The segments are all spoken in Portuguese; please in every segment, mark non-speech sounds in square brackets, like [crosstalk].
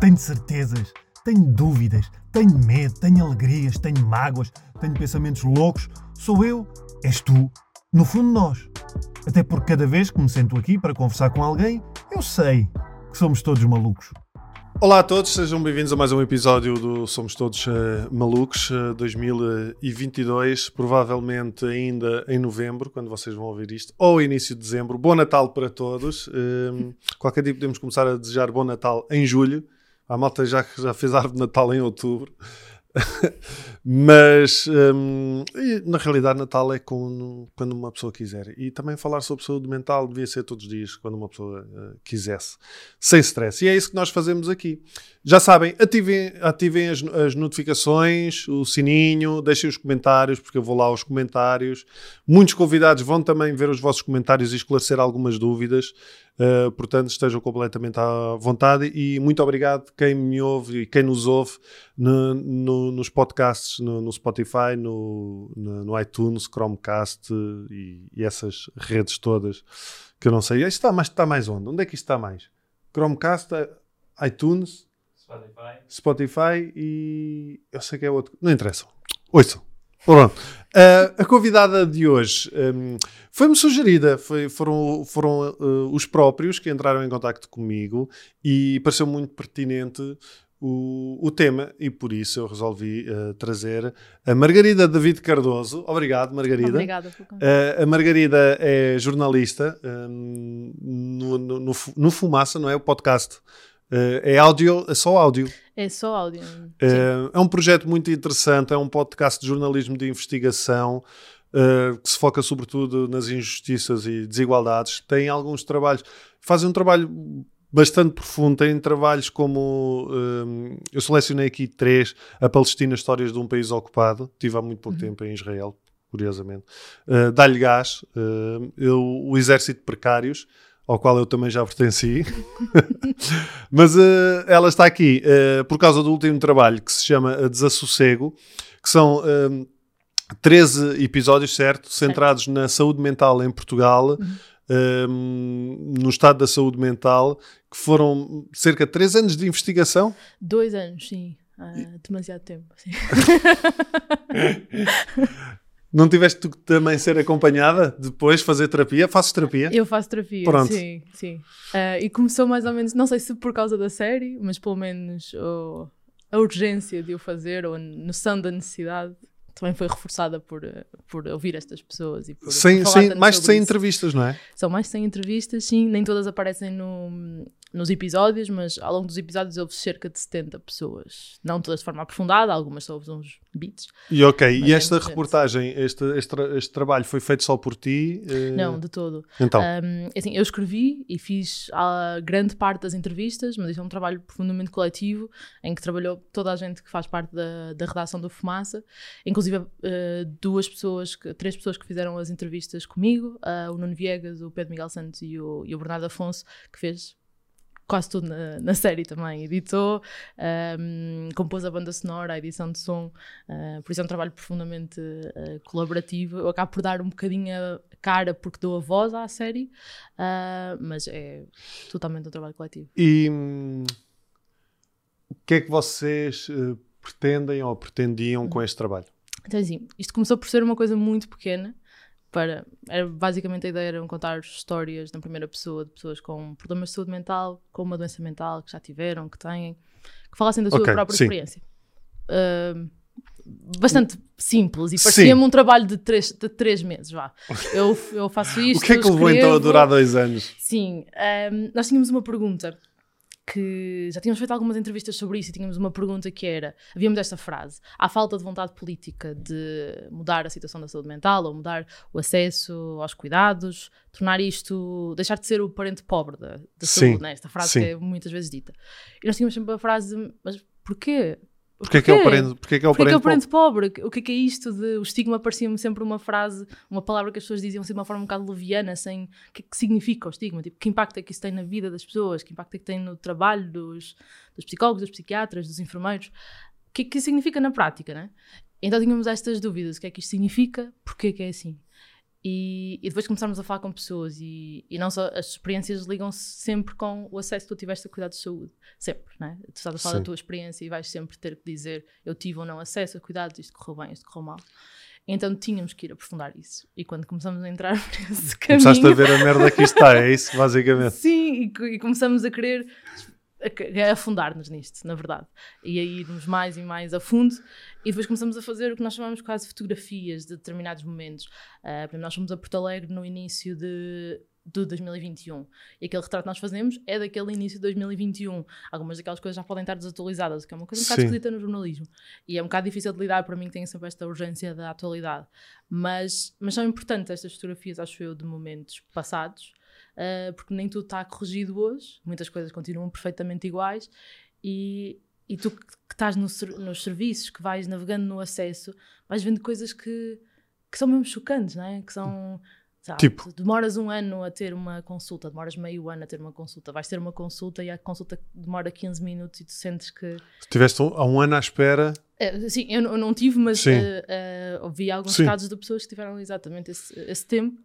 Tenho certezas, tenho dúvidas, tenho medo, tenho alegrias, tenho mágoas, tenho pensamentos loucos. Sou eu, és tu, no fundo nós. Até porque cada vez que me sento aqui para conversar com alguém, eu sei que somos todos malucos. Olá a todos, sejam bem-vindos a mais um episódio do Somos Todos uh, Malucos uh, 2022, provavelmente ainda em novembro, quando vocês vão ouvir isto, ou início de dezembro. Bom Natal para todos. Uh, qualquer dia podemos começar a desejar bom Natal em julho. A malta já, já fez árvore de Natal em outubro. [laughs] Mas hum, na realidade, Natal é quando, uma pessoa quiser. E também falar sobre saúde mental devia ser todos os dias, quando uma pessoa uh, quisesse, sem stress. E é isso que nós fazemos aqui. Já sabem, ativem, ativem as, as, notificações, o sininho, deixem os comentários, porque eu vou lá aos comentários. Muitos convidados vão também ver os vossos comentários e esclarecer algumas dúvidas. Uh, portanto, estejam completamente à vontade e muito obrigado quem me ouve e quem nos ouve no, no, nos podcasts, no, no Spotify, no, no, iTunes, Chromecast e, e, essas redes todas que eu não sei. Isto está mais, está mais onde? Onde é que isto está mais? Chromecast, iTunes, Spotify, Spotify e eu sei que é outro. Não interessa. Ouçam. Pronto. Uh, a convidada de hoje um, foi-me sugerida, foi, foram, foram uh, os próprios que entraram em contato comigo e pareceu muito pertinente o, o tema e por isso eu resolvi uh, trazer a Margarida David Cardoso. Obrigado, Margarida. Obrigada. Uh, a Margarida é jornalista um, no, no, no, no Fumaça, não é? O podcast Uh, é áudio, é só áudio. É só áudio. Uh, é um projeto muito interessante, é um podcast de jornalismo de investigação uh, que se foca sobretudo nas injustiças e desigualdades. Tem alguns trabalhos, fazem um trabalho bastante profundo. Tem trabalhos como eu selecionei aqui três: A Palestina, Histórias de um País Ocupado. Estive há muito pouco uhum. tempo em Israel, curiosamente. Uh, Dá-lhe gás, eu, o Exército de Precários ao qual eu também já pertenci. [laughs] Mas uh, ela está aqui uh, por causa do último trabalho que se chama Desassossego, que são uh, eh, 13 episódios, certo? Centrados na saúde mental em Portugal. Uhum. No estado da saúde mental, que foram cerca de 3 anos de investigação. Dois anos, sim. Demasiado tempo. Sim. [laughs] Não tiveste tu também ser acompanhada depois, fazer terapia? Fazes terapia? Eu faço terapia, Pronto. sim, sim. Uh, e começou mais ou menos, não sei se por causa da série, mas pelo menos oh, a urgência de o fazer, ou a noção da necessidade, também foi reforçada por, por ouvir estas pessoas e por, sem, sem, mais de 100 isso. entrevistas, não é? São mais de 100 entrevistas, sim, nem todas aparecem no, nos episódios, mas ao longo dos episódios houve cerca de 70 pessoas. Não todas de forma aprofundada, algumas só houve uns bits. E ok, e esta reportagem, este, este, este, trabalho foi feito só por ti? Eh... Não, de todo. Então? Um, assim, eu escrevi e fiz a grande parte das entrevistas, mas isto é um trabalho profundamente coletivo, em que trabalhou toda a gente que faz parte da, da redação do Fumaça, inclusive uh, duas pessoas, que, três pessoas que fizeram as entrevistas comigo, uh, o Nuno Viegas, o Pedro Miguel Santos e o, e o Bernardo Afonso, que fez quase tudo na, na série também. Editou, um, compôs a banda sonora, a edição de som, uh, por isso é um trabalho profundamente uh, colaborativo. Eu acabo por dar um bocadinho a cara porque dou a voz à série, uh, mas é totalmente um trabalho coletivo. E hum, o que é que vocês pretendem ou pretendiam com este trabalho? Então, assim, isto começou por ser uma coisa muito pequena para. Era, basicamente a ideia era contar histórias na primeira pessoa de pessoas com problemas de saúde mental, com uma doença mental que já tiveram, que têm, que falassem da sua okay, própria sim. experiência. Uh, bastante simples e parecia-me um trabalho de três, de três meses, vá. Eu, eu faço isto. [laughs] o que é que levou então a durar dois anos? Sim, um, nós tínhamos uma pergunta que já tínhamos feito algumas entrevistas sobre isso e tínhamos uma pergunta que era: havíamos esta frase, há falta de vontade política de mudar a situação da saúde mental ou mudar o acesso aos cuidados, tornar isto, deixar de ser o parente pobre da, da saúde, né? esta frase Sim. que é muitas vezes dita. E nós tínhamos sempre a frase: mas porquê? Porquê, que é o parente, porquê que é o parente, é o parente pobre? pobre? O que é, que é isto de o estigma parecia-me sempre uma frase, uma palavra que as pessoas diziam assim de uma forma um bocado leviana, sem o que é que significa o estigma? Tipo, que impacto é que isso tem na vida das pessoas? Que impacto é que tem no trabalho dos, dos psicólogos, dos psiquiatras, dos enfermeiros? O que é que isso significa na prática, né? Então tínhamos estas dúvidas, o que é que isto significa, porquê que é assim? E, e depois começarmos a falar com pessoas e, e não só as experiências ligam-se sempre com o acesso que tu tiveste a cuidados de saúde. Sempre, né? Tu estás a falar Sim. da tua experiência e vais sempre ter que dizer eu tive ou não acesso a cuidados, isto correu bem, isto correu mal. Então tínhamos que ir aprofundar isso. E quando começamos a entrar [laughs] nesse caminho... Começaste a ver a merda que isto está, é isso, basicamente. Sim, e, e começamos a querer a, afundar-nos nisto, na verdade. E a irmos mais e mais a fundo. E depois começamos a fazer o que nós chamamos quase fotografias de determinados momentos. Exemplo, nós fomos a Porto Alegre no início de, de 2021. E aquele retrato que nós fazemos é daquele início de 2021. Algumas daquelas coisas já podem estar desatualizadas, o que é uma coisa um bocado Sim. esquisita no jornalismo. E é um bocado difícil de lidar para mim, que tenho sempre esta urgência da atualidade. Mas, mas são importantes estas fotografias, acho eu, de momentos passados, uh, porque nem tudo está corrigido hoje, muitas coisas continuam perfeitamente iguais, e, e tu que, estás no nos serviços, que vais navegando no acesso, vais vendo coisas que, que são mesmo chocantes, não é? Que são. lá, Tipo? tu demoras um ano a ter uma consulta, demoras meio ano a ter uma consulta, vais ter uma consulta e a consulta demora 15 minutos e tu sentes que Estiveste um- há um ano à espera. é, sim, eu, não- eu não tive, mas eh, eh, ouvi alguns Sim. casos de pessoas que tiveram exatamente esse, esse tempo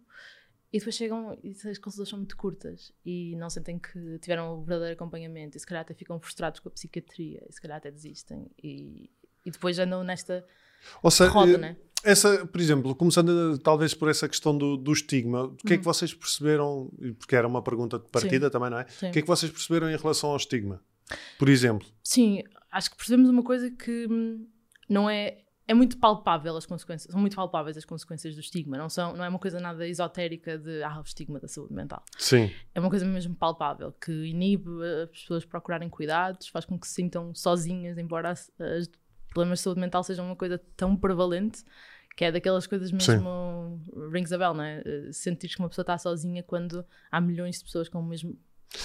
e depois chegam e as consultas são muito curtas e não sentem que tiveram o verdadeiro acompanhamento e se calhar até ficam frustrados com a psiquiatria e se calhar até desistem e, e depois andam nesta Ou seja, roda, né? essa, por exemplo, começando eh, talvez por essa questão do, do estigma, o que é que Uhum. vocês perceberam, porque era uma pergunta de partida também, não é? Sim. O que é que vocês perceberam em relação ao estigma? Por exemplo, Sim, acho que percebemos uma coisa que hum, não é. É muito palpável as consequências, são muito palpáveis as consequências do estigma, não, são, não é uma coisa nada esotérica de ah, o estigma da saúde mental. sim, é uma coisa mesmo palpável, que inibe as pessoas procurarem cuidados, faz com que se sintam sozinhas, embora as- os problemas de saúde mental sejam uma coisa tão prevalente, que é daquelas coisas mesmo rings a bell, não é? Eh, Sentir que uma pessoa está sozinha quando há milhões de pessoas com, o mesmo,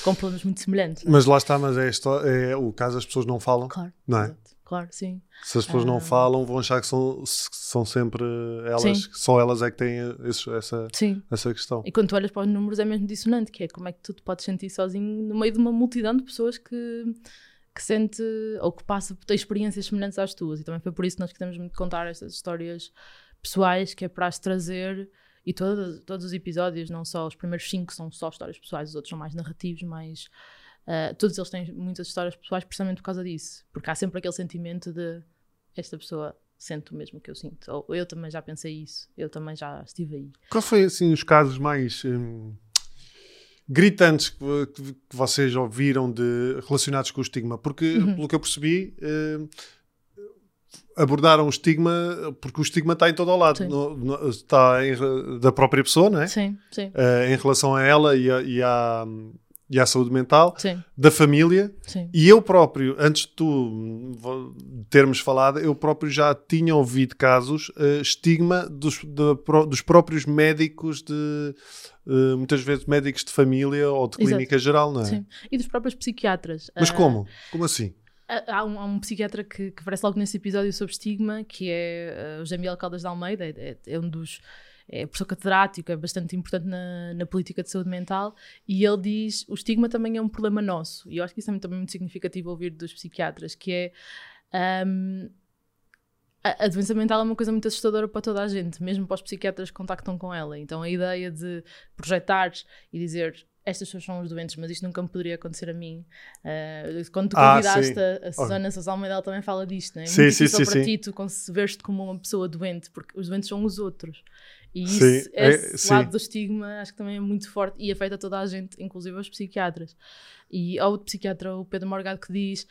com problemas muito semelhantes. é? mas lá está, mas é, é o caso as pessoas não falam, Claro, não é? exato. Claro, sim. Se as pessoas não Ah. falam, vão achar que são, são sempre elas, Sim. só elas é que têm esse- essa, Sim. essa questão. E quando tu olhas para os números é mesmo dissonante, que é como é que tu te podes sentir sozinho no meio de uma multidão de pessoas que, que sente ou que passa por ter experiências semelhantes às tuas. E também foi por isso que nós quisemos muito contar estas histórias pessoais, que é para as trazer, e todos, todos os episódios, não só os primeiros cinco são só histórias pessoais, os outros são mais narrativos, mais... ah, todos eles têm muitas histórias pessoais precisamente por causa disso. Porque há sempre aquele sentimento de esta pessoa sente o mesmo que eu sinto. Ou eu também já pensei isso, eu também já estive aí. Qual foi assim os casos mais hum, gritantes que, vo- que vocês ouviram de, relacionados com o estigma? Porque, Uhum. pelo que eu percebi, hum, abordaram o estigma porque o estigma está em todo o lado. No- no- está em- da própria pessoa, não é? Sim, sim, Eh, em relação a ela e, a- e à, e à saúde mental, sim, da família. sim. E eu próprio, antes de tu termos falado, eu próprio já tinha ouvido casos, eh, estigma dos, pró- dos próprios médicos, de eh, muitas vezes médicos de família ou de Exato. clínica geral, não é? Sim. E dos próprios psiquiatras. Mas Ah, como? Como assim? há- Há um, há um psiquiatra que, que aparece logo nesse episódio sobre estigma, que é ah, o Jamiel Caldas de Almeida, é, é- é um dos. É professor catedrático, é bastante importante na, na política de saúde mental, e ele diz: o estigma também é um problema nosso. E eu acho que isso é muito- também muito significativo ouvir dos psiquiatras, que é. ahm, a, a doença mental é uma coisa muito assustadora para toda a gente, mesmo para os psiquiatras que contactam com ela. Então a ideia de projetar e dizer estas pessoas são os doentes, mas isto nunca me poderia acontecer a mim. Uh, quando tu Ah, convidaste sim. a, a Susana Sousa Almeida, ela também fala disto, não é? Sim, muito sim, sim, para sim. ti tu conceber-te como uma pessoa doente, porque os doentes são os outros. E isso, é- esse sim. lado do estigma acho que também é muito forte e afeta toda a gente, inclusive os psiquiatras. E há outro psiquiatra, o Pedro Morgado, que diz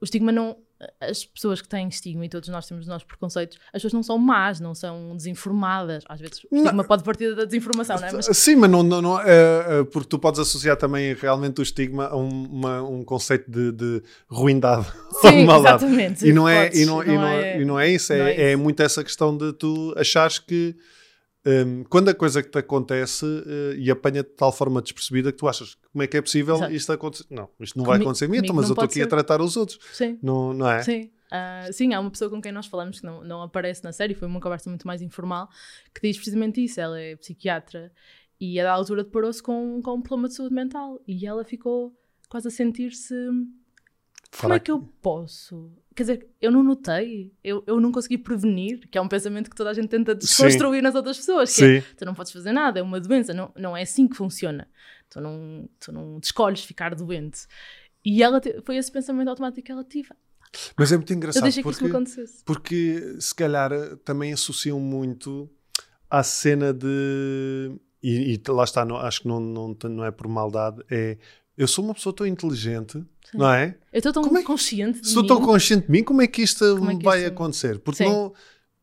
o estigma não. As pessoas que têm estigma, e todos nós temos os nossos preconceitos, as pessoas não são más, não são desinformadas. Às vezes o Não. estigma pode partir da desinformação, não é? Mas Sim, mas não, não, não, é, é, porque tu podes associar também realmente o estigma a um, uma- um conceito de, de ruindade. [laughs] sim, maldade. exatamente. E não é, Podes, e não, e não, é, e não é isso, não é, é é isso. muito essa questão de tu achares que hum, quando a coisa que te acontece eh, e apanha-te de tal forma despercebida que tu achas como é que é possível Exato. isto acontecer? Não, isto não vai acontecer a então, comigo mas eu estou aqui a ser. tratar os outros. Sim, Não, não é? sim. Ah, sim, há uma pessoa com quem nós falamos que não, não aparece na série, foi uma conversa muito mais informal, que diz precisamente isso. Ela é psiquiatra e a da altura deparou-se com, com um problema de saúde mental e ela ficou quase a sentir-se como é que eu posso? Quer dizer, eu não notei, eu, eu não consegui prevenir, que é um pensamento que toda a gente tenta desconstruir Sim. nas outras pessoas, que é, tu não podes fazer nada, é uma doença, não, não é assim que funciona. Tu não, tu não escolhes ficar doente. E ela te, foi esse pensamento automático que ela tive. Mas é muito engraçado. Eu porque, que isso acontecesse. Porque se calhar também associam muito à cena de. E, e lá está, não, acho que não, não, não é por maldade, é eu sou uma pessoa tão inteligente, Sim. não é? Eu estou tão é consciente de Sou mim. tão consciente de mim, como é que isto é que vai isto... acontecer? Porque não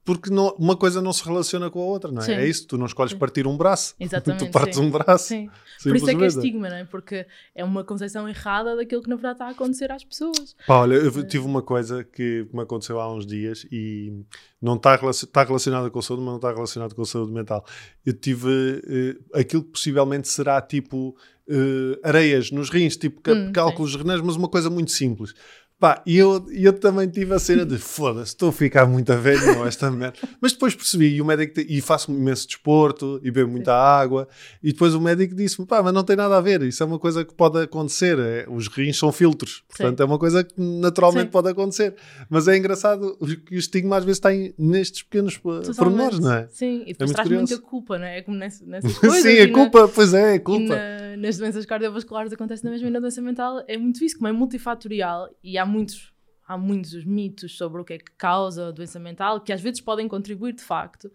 porque não, uma coisa não se relaciona com a outra, não é? Sim. É isso, tu não escolhes partir um braço, [laughs] Exatamente, tu partes sim. um braço. Sim. Por isso é que é estigma, não é? Porque é uma concepção errada daquilo que na verdade está a acontecer às pessoas. Pá, olha, eu tive uma coisa que me aconteceu há uns dias e não está, está relacionada com a saúde, mas não está relacionada com a saúde mental. Eu tive uh, aquilo que possivelmente será tipo uh, areias nos rins, tipo hum, cálculos renais, mas uma coisa muito simples. Pá, e eu, eu também tive a cena de foda-se, estou a ficar muito a velho, não, esta merda. Mas depois percebi, e o médico, e faço imenso desporto, e bebo muita água, e depois o médico disse-me, pá, mas não tem nada a ver, isso é uma coisa que pode acontecer, é, os rins são filtros, portanto Sim. é uma coisa que naturalmente Sim. pode acontecer. Mas é engraçado que o estigma às vezes está nestes pequenos Totalmente. pormenores, não é? Sim, e depois é traz curioso. muita culpa, não é? É como nessas, [laughs] nessas coisas. Sim, a culpa, na, pois é, a culpa. Na, nas doenças cardiovasculares acontece na mesma e na doença mental, é muito isso, como é multifatorial, e há muitos, há muitos mitos sobre o que é que causa a doença mental, que às vezes podem contribuir de facto,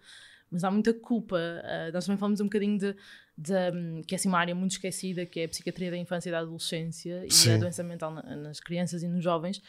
mas há muita culpa. Uh, nós também falamos um bocadinho de, de um, que é assim uma área muito esquecida, que é a psiquiatria da infância e da adolescência Sim. e a doença mental na, nas crianças e nos jovens,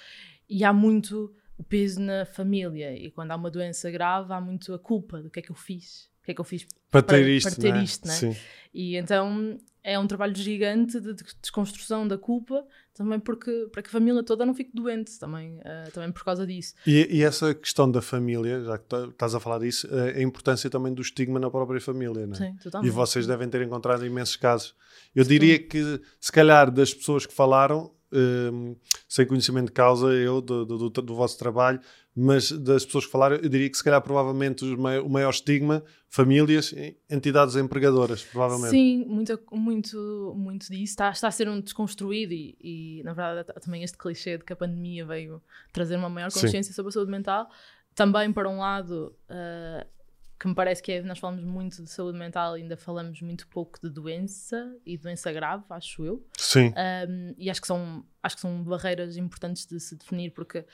e há muito o peso na família, e quando há uma doença grave, há muito a culpa do que é que eu fiz. O que é que eu fiz para ter isto, para ter isto né? Sim. E então é um trabalho gigante de desconstrução da culpa, também porque para que a família toda não fique doente, também, uh, também por causa disso. E, e, essa questão da família, já que tá, estás a falar disso, uh, a importância também do estigma na própria família, não é? Sim, totalmente. E vocês devem ter encontrado imensos casos. Eu diria que, se calhar, das pessoas que falaram, um, sem conhecimento de causa, eu, do, do, do, vosso trabalho, mas das pessoas que falaram, eu diria que se calhar provavelmente o maior estigma, famílias, entidades empregadoras, provavelmente. Sim, muito, muito, muito disso está, está a ser um desconstruído e, e, na verdade também este clichê de que a pandemia veio trazer uma maior consciência Sim. sobre a saúde mental, também para um lado... Uh, que me parece que é, nós falamos muito de saúde mental, ainda falamos muito pouco de doença e doença grave, acho eu. Sim. Um, e acho que, são, acho que são barreiras importantes de se definir, porque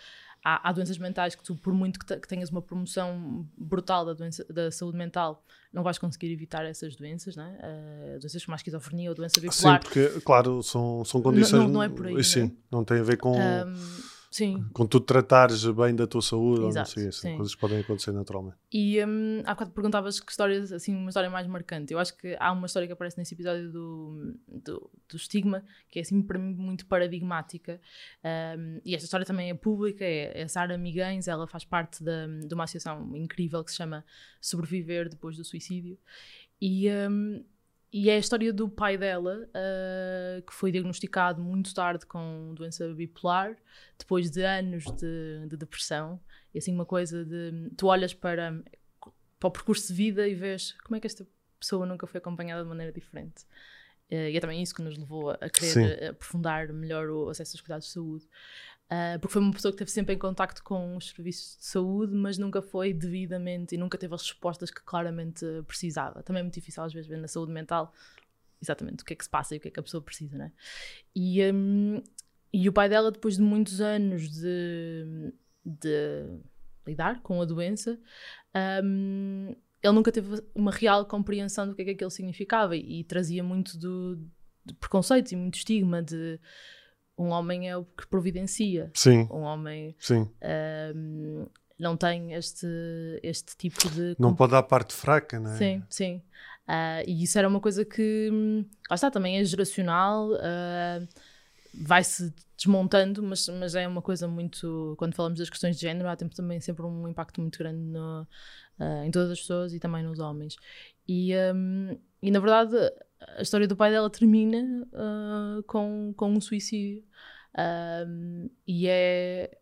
há, há doenças mentais que tu, por muito que, te, que, tenhas uma promoção brutal da, doença, da saúde mental, não vais conseguir evitar essas doenças, né? Uh, doenças como a esquizofrenia ou doença bipolar. Sim, porque, claro, são, são condições... Não, não é por aí, Sim, né? não tem a ver com... Um, Sim. Com tu tratares bem da tua saúde, Exato, ou não sei, assim, coisas podem acontecer naturalmente. E um, há bocado perguntavas que histórias, assim, uma história mais marcante. Eu acho que há uma história que aparece nesse episódio do, do, do estigma, que é assim para mim muito paradigmática. Um, e esta história também é pública, é, é a Sara Miguens, ela faz parte da, de uma associação incrível que se chama Sobreviver Depois do Suicídio. E. Um, e é a história do pai dela, uh, que foi diagnosticado muito tarde com doença bipolar, depois de anos de, de, depressão. E assim, uma coisa de. Tu olhas para, para o percurso de vida e vês como é que esta pessoa nunca foi acompanhada de maneira diferente. Uh, e é também isso que nos levou a querer Sim. aprofundar melhor o acesso aos cuidados de saúde. Uh, porque foi uma pessoa que esteve sempre em contacto com os serviços de saúde, mas nunca foi devidamente e nunca teve as respostas que claramente precisava. Também é muito difícil às vezes ver na saúde mental exatamente o que é que se passa e o que é que a pessoa precisa, né? E, um, e o pai dela, depois de muitos anos de, de lidar com a doença, um, ele nunca teve uma real compreensão do que é que aquilo significava e, e trazia muito do, de preconceitos e muito estigma de um homem é o que providencia. Sim. Um homem Sim. Um, não tem este, este tipo de. Não pode dar parte fraca, não é? Sim, sim. Uh, e isso era uma coisa que. Lá está, também é geracional, uh, vai-se desmontando, mas, mas é uma coisa muito. Quando falamos das questões de género, há também sempre um impacto muito grande no, uh, em todas as pessoas e também nos homens. E, um, e na verdade, a história do pai dela termina uh, com, com um suicídio. Um, e é.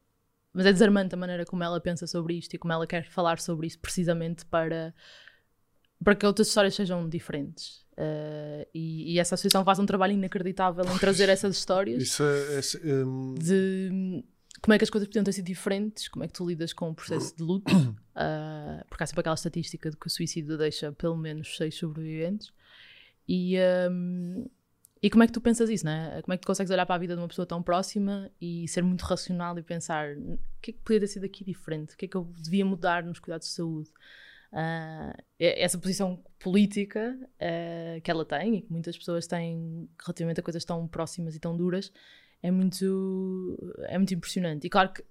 Mas é desarmante a maneira como ela pensa sobre isto e como ela quer falar sobre isso, precisamente para, para que outras histórias sejam diferentes. Uh, e, e, essa associação faz um trabalho inacreditável em trazer essas histórias Isso é, é, um... de como é que as coisas podiam ter sido diferentes, como é que tu lidas com o processo de luto, uh, [coughs] porque há sempre aquela estatística de que o suicídio deixa pelo menos seis sobreviventes. E, um, e como é que tu pensas isso, né? Como é que tu consegues olhar para a vida de uma pessoa tão próxima e ser muito racional e pensar o que é que podia ter sido aqui diferente? O que é que eu devia mudar nos cuidados de saúde? Uh, essa posição política uh, que ela tem e que muitas pessoas têm relativamente a coisas tão próximas e tão duras é muito, é muito impressionante. E claro que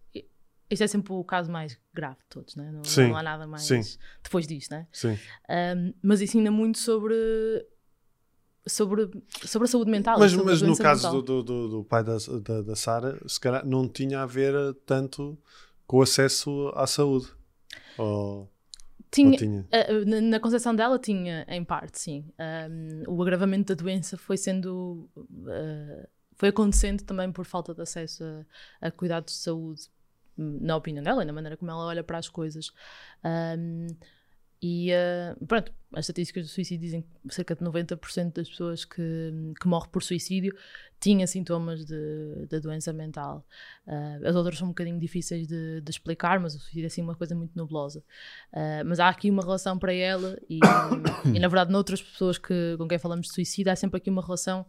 este é sempre o caso mais grave de todos, né? não, não há nada mais sim. depois disto. Né? Sim. Um, mas ensina muito sobre sobre, sobre a saúde mental. Mas, mas no caso do, do, do, pai da, da, da Sara, se calhar não tinha a ver tanto com o acesso à saúde. Ou... Tinha, tinha? Uh, na concepção dela tinha, em parte, sim. Um, o agravamento da doença foi sendo. Uh, foi acontecendo também por falta de acesso a, a, cuidados de saúde, na opinião dela e na maneira como ela olha para as coisas. Um, e uh, pronto, as estatísticas do suicídio dizem que cerca de 90% das pessoas que, que morrem por suicídio tinha sintomas de doença mental. Uh, as outras são um bocadinho difíceis de, de, explicar, mas o suicídio é assim uma coisa muito nublosa. Uh, mas há aqui uma relação para ela, e, [coughs] e na verdade, noutras pessoas que, com quem falamos de suicídio, há sempre aqui uma relação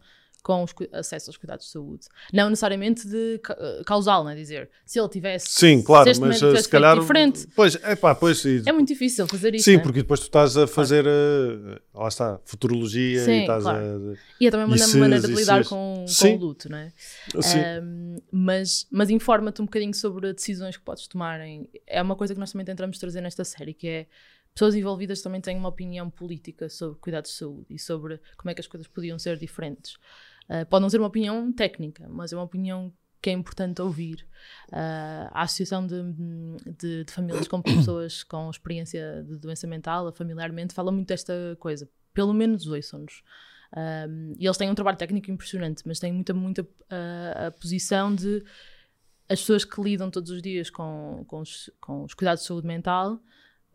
com os acesso aos cuidados de saúde. Não necessariamente de eh, causal, não é? Dizer, se ele tivesse. Sim, claro, se mas se calhar. Diferente, pois, é pá, pois. É muito difícil fazer isso. Sim, é? porque depois tu estás a fazer. Claro. Uh, lá está, futurologia Sim, e estás claro. a. E é também uma se, maneira de lidar com, com, o luto, não é? Sim. Um, mas mas informa-te um bocadinho sobre decisões que podes tomar. Em, é uma coisa que nós também tentamos trazer nesta série, que é pessoas envolvidas também têm uma opinião política sobre cuidados de saúde e sobre como é que as coisas podiam ser diferentes. Uh, pode não ser uma opinião técnica, mas é uma opinião que é importante ouvir. Uh, a Associação de, de, de, Famílias com Pessoas com Experiência de Doença Mental, familiarmente, fala muito desta coisa. Pelo menos ouçam-nos. Um, e eles têm um trabalho técnico impressionante, mas têm muita, muita uh, a posição de as pessoas que lidam todos os dias com, com, os, com os cuidados de saúde mental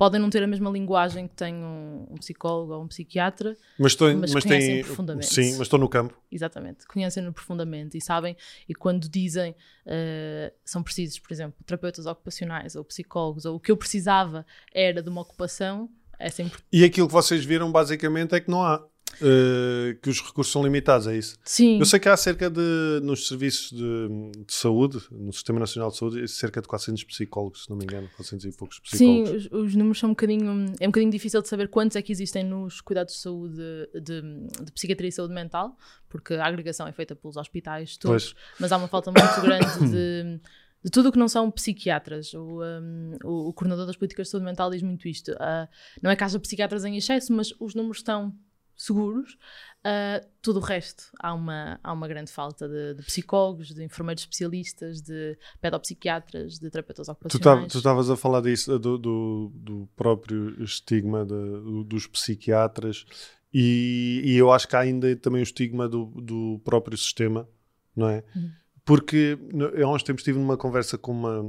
podem não ter a mesma linguagem que tem um, um psicólogo ou um psiquiatra, mas, estou, mas, mas conhecem tem, profundamente. Sim, mas estou no campo. Exatamente, conhecem-no profundamente e sabem, e quando dizem uh, são precisos, por exemplo, terapeutas ocupacionais ou psicólogos, ou o que eu precisava era de uma ocupação, é sempre... E aquilo que vocês viram basicamente é que não há. Uh, que os recursos são limitados, é isso? Sim. Eu sei que há cerca de, nos serviços de, de, saúde, no Sistema Nacional de Saúde, cerca de 400 psicólogos, se não me engano, 400 e poucos psicólogos. Sim, os, os, números são um bocadinho, é um bocadinho difícil de saber quantos é que existem nos cuidados de saúde, de, de psiquiatria e saúde mental, porque a agregação é feita pelos hospitais todos, pois. mas há uma falta muito grande de de tudo o que não são psiquiatras. O, um, o, o, coordenador das políticas de saúde mental diz muito isto. Uh, não é que haja psiquiatras em excesso, mas os números estão seguros. Uh, tudo o resto, há uma, há uma grande falta de, de psicólogos, de enfermeiros especialistas, de pedopsiquiatras, de terapeutas ocupacionais. Tu estavas a falar disso, do, do, do próprio estigma de, do, dos psiquiatras e, e, eu acho que há ainda também o estigma do, do próprio sistema, não é? Uhum. Porque há uns tempos estive numa conversa com uma,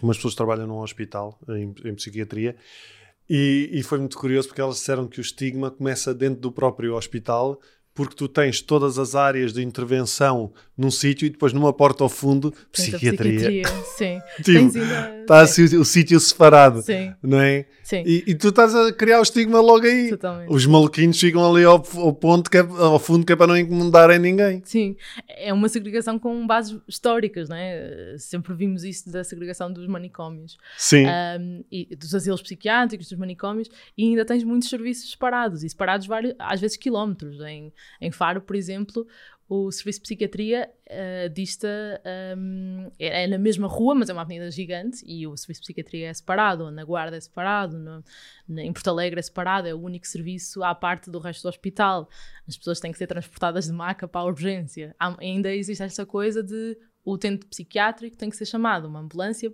umas pessoas que trabalham num hospital em, em psiquiatria e, e, foi muito curioso porque elas disseram que o estigma começa dentro do próprio hospital porque tu tens todas as áreas de intervenção num sítio e depois numa porta ao fundo, psiquiatria. psiquiatria [laughs] sim. tipo, está assim o, o sítio separado, sim. não é? Sim. E, e, tu estás a criar o estigma logo aí. Totalmente. Os maluquinhos ficam ali ao, ao ponto, que é, ao fundo, que é para não incomodarem ninguém. Sim, é uma segregação com bases históricas, não é? Sempre vimos isso da segregação dos manicômios. Sim. Um, e dos asilos psiquiátricos, dos manicômios, e ainda tens muitos serviços separados, e separados vários, às vezes quilómetros, em em Faro, por exemplo, o serviço de psiquiatria uh, dista um, é, é, na mesma rua, mas é uma avenida gigante e o serviço de psiquiatria é separado, na Guarda é separado, no, na, em Porto Alegre é separado, é o único serviço à parte do resto do hospital. As pessoas têm que ser transportadas de maca para a urgência. Há, ainda existe essa coisa de o utente psiquiátrico tem que ser chamado uma ambulância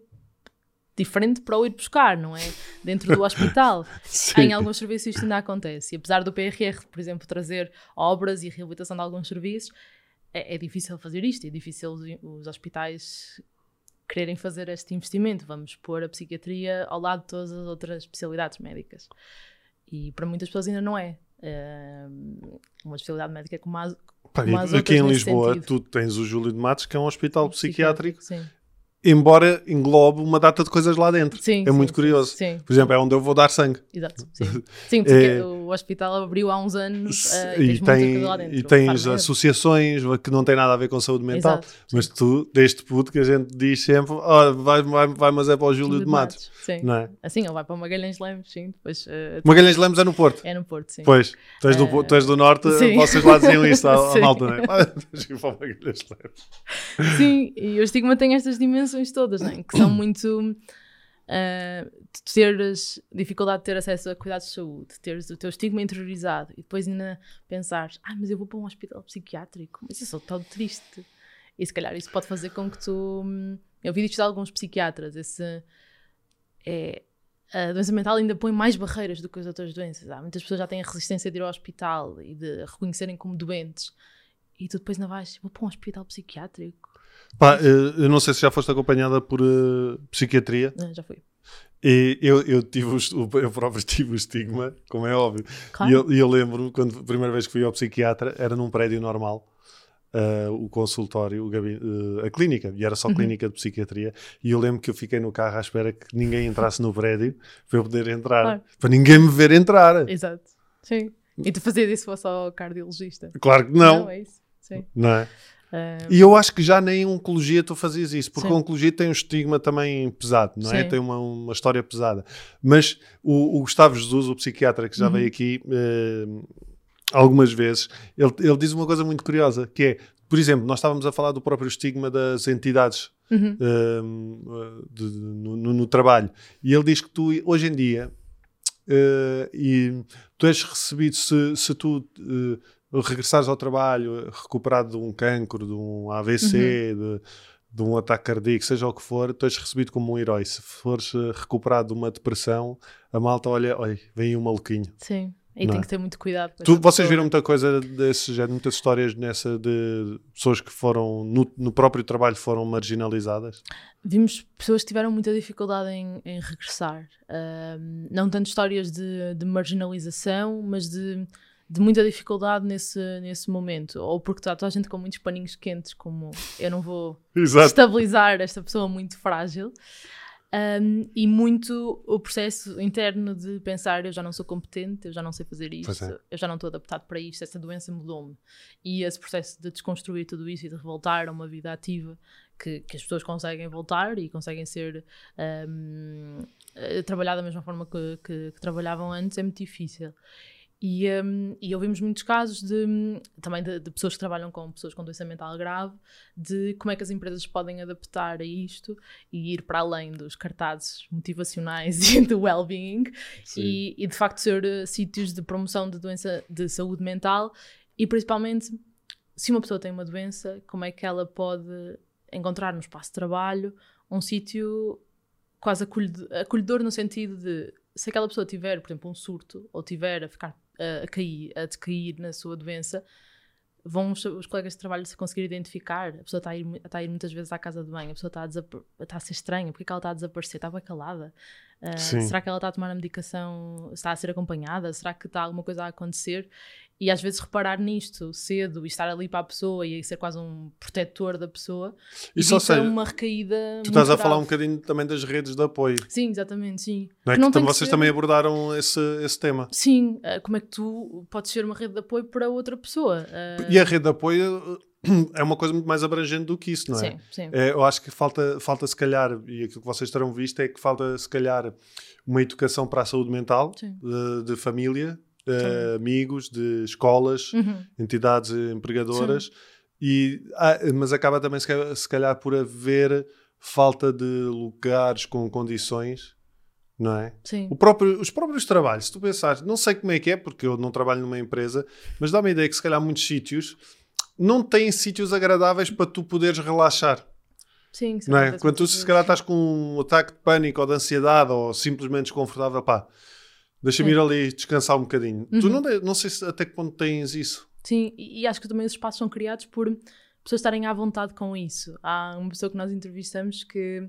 diferente para o ir buscar, não é? Dentro do hospital. [laughs] em alguns serviços isto ainda acontece. E apesar do PRR, por exemplo, trazer obras e reabilitação de alguns serviços, é, é difícil fazer isto. É difícil os, os, hospitais quererem fazer este investimento. Vamos pôr a psiquiatria ao lado de todas as outras especialidades médicas. E para muitas pessoas ainda não é. Uh, uma especialidade médica como as, Pá, como as aqui em Lisboa, tu tens o Júlio de Matos, que é um hospital psiquiátrico, Sim, embora englobe uma data de coisas lá dentro. sim. é sim, muito curioso. Sim, Por exemplo, é onde eu vou dar sangue. exato. Sim, [laughs] sim porque É- o hospital abriu há uns anos uh, e, e, tem, lá dentro. e tens associações que não têm nada a ver com saúde mental. Exato. Mas tu, deste puto que a gente diz sempre, oh, vai, vai, vai, mas é para o Júlio de Matos. Sim. Não é? Assim, ele vai para o Magalhães Lemos, sim. Depois uh, Magalhães Lemos é no Porto. é no Porto, sim. Pois, tu és, do, Eh, tu és do Norte, sim. vocês lá diziam isso [laughs] à, à malta, não é? [laughs] Tens que ir para o Magalhães Lemos. Sim, e o estigma tem estas dimensões todas, não é? que são muito. de teres dificuldade de ter acesso a cuidados de saúde, teres o teu estigma interiorizado e depois ainda pensar, ah, mas eu vou para um hospital psiquiátrico, mas eu sou tão triste. E se calhar isso pode fazer com que tu. hum, Eu vi isto de alguns psiquiatras, esse. É, a doença mental ainda põe mais barreiras do que as outras doenças. Há muitas pessoas já têm a resistência de ir ao hospital e de reconhecerem como doentes. E tu depois não vais, vou para um hospital psiquiátrico. Pá, eh, eu não sei se já foste acompanhada por eh, psiquiatria. Não, já fui. E eu, eu, tive o, eu próprio [laughs] tive o estigma, como é óbvio. Claro. E eu, eu lembro-me, quando a primeira vez que fui ao psiquiatra, era num prédio normal, ah, o consultório, o ah, a clínica, e era só Uhum. clínica de psiquiatria. E eu lembro que eu fiquei no carro à espera que ninguém entrasse no prédio para eu poder entrar, Claro. para ninguém me ver entrar. Exato. Sim. E tu fazias isso se fosse ao cardiologista? Claro que não, é isso. Sim. não é? Ah, E eu acho que já nem em oncologia tu fazias isso, porque Sim. a oncologia tem um estigma também pesado, não é? Sim. Tem uma, uma história pesada. Mas o, o Gustavo Jesus, o psiquiatra que já Uhum. veio aqui eh, algumas vezes, ele, ele diz uma coisa muito curiosa, que é, por exemplo, nós estávamos a falar do próprio estigma das entidades uhum. eh, de- de- no, no- no trabalho. E ele diz que tu, hoje em dia, eh, e tu és recebido, se, se tu eh, regressares ao trabalho recuperado de um cancro, de um AVC, de, de um ataque cardíaco, seja o que for, tu és recebido como um herói. Se fores eh, recuperado de uma depressão, a malta olha, olha, vem um maluquinho. Sim. E Não tem é? que ter muito cuidado. Tu, vocês pessoa. viram muita coisa desse género, muitas histórias nessa de pessoas que foram, no, no próprio trabalho, foram marginalizadas? Vimos pessoas que tiveram muita dificuldade em, em regressar. Ahm, não tanto histórias de, de marginalização, mas de, de muita dificuldade nesse, nesse momento. Ou porque está toda a gente com muitos paninhos quentes, como eu não vou [laughs] estabilizar esta pessoa muito frágil. Um, e muito o processo interno de pensar eu já não sou competente, eu já não sei fazer isto, Pois é. eu já não estou adaptado para isto, essa doença mudou-me. E esse processo de desconstruir tudo isso e de revoltar a uma vida ativa que, que as pessoas conseguem voltar e conseguem ser um, a trabalhar da mesma forma que, que- que trabalhavam antes é muito difícil. E, um, e ouvimos muitos casos de, também de, de pessoas que trabalham com pessoas com doença mental grave, de como é que as empresas podem adaptar a isto e ir para além dos cartazes motivacionais [laughs] e do well-being e, e de facto ser eh, sítios de promoção de doença de saúde mental e principalmente se uma pessoa tem uma doença, como é que ela pode encontrar no espaço de trabalho um sítio quase acolhedor, acolhedor no sentido de se aquela pessoa tiver, por exemplo, um surto ou tiver a ficar a, cair, a decair na sua doença, vão os, os colegas de trabalho se conseguir identificar. A pessoa está a, ir, está a ir muitas vezes à casa de banho, a pessoa está a, está a ser estranha, porque é que ela está a desaparecer? Estava calada. Sim. será que ela está a tomar a medicação? Está a ser acompanhada? Será que está alguma coisa a acontecer? E às vezes reparar nisto cedo e estar ali para a pessoa e ser quase um protetor da pessoa Isso, ou seja, uma recaída. Tu estás a falar um grave. bocadinho também das redes de apoio. Sim, exatamente, sim. Não é? Que Que não tem tam- que vocês ser- também abordaram esse, esse tema. Sim, ah, como é que tu podes ser uma rede de apoio para outra pessoa? Ah, E a rede de apoio eh, é uma coisa muito mais abrangente do que isso, não é? Sim, sim. É, eu acho que falta, falta se calhar, e aquilo que vocês terão visto é que falta se calhar uma educação para a saúde mental, de, de família, Sim. amigos, de escolas, Uhum. entidades empregadoras, e, ah, mas acaba também se calhar, por haver falta de lugares com condições, não é? Sim. O próprio- os próprios trabalhos, se tu pensares, não sei como é que é, porque eu não trabalho numa empresa, mas dá-me a ideia que se calhar muitos sítios não têm sítios agradáveis para tu poderes relaxar. Sim, Não é? Quando tu se calhar estás com um ataque de pânico ou de ansiedade ou simplesmente desconfortável, pá, deixa-me Sim. ir ali descansar um bocadinho. Tu Uhum. não, de- não sei se até que ponto tens isso. Sim, e e acho que também os espaços são criados por pessoas estarem à vontade com isso. Há uma pessoa que nós entrevistamos que,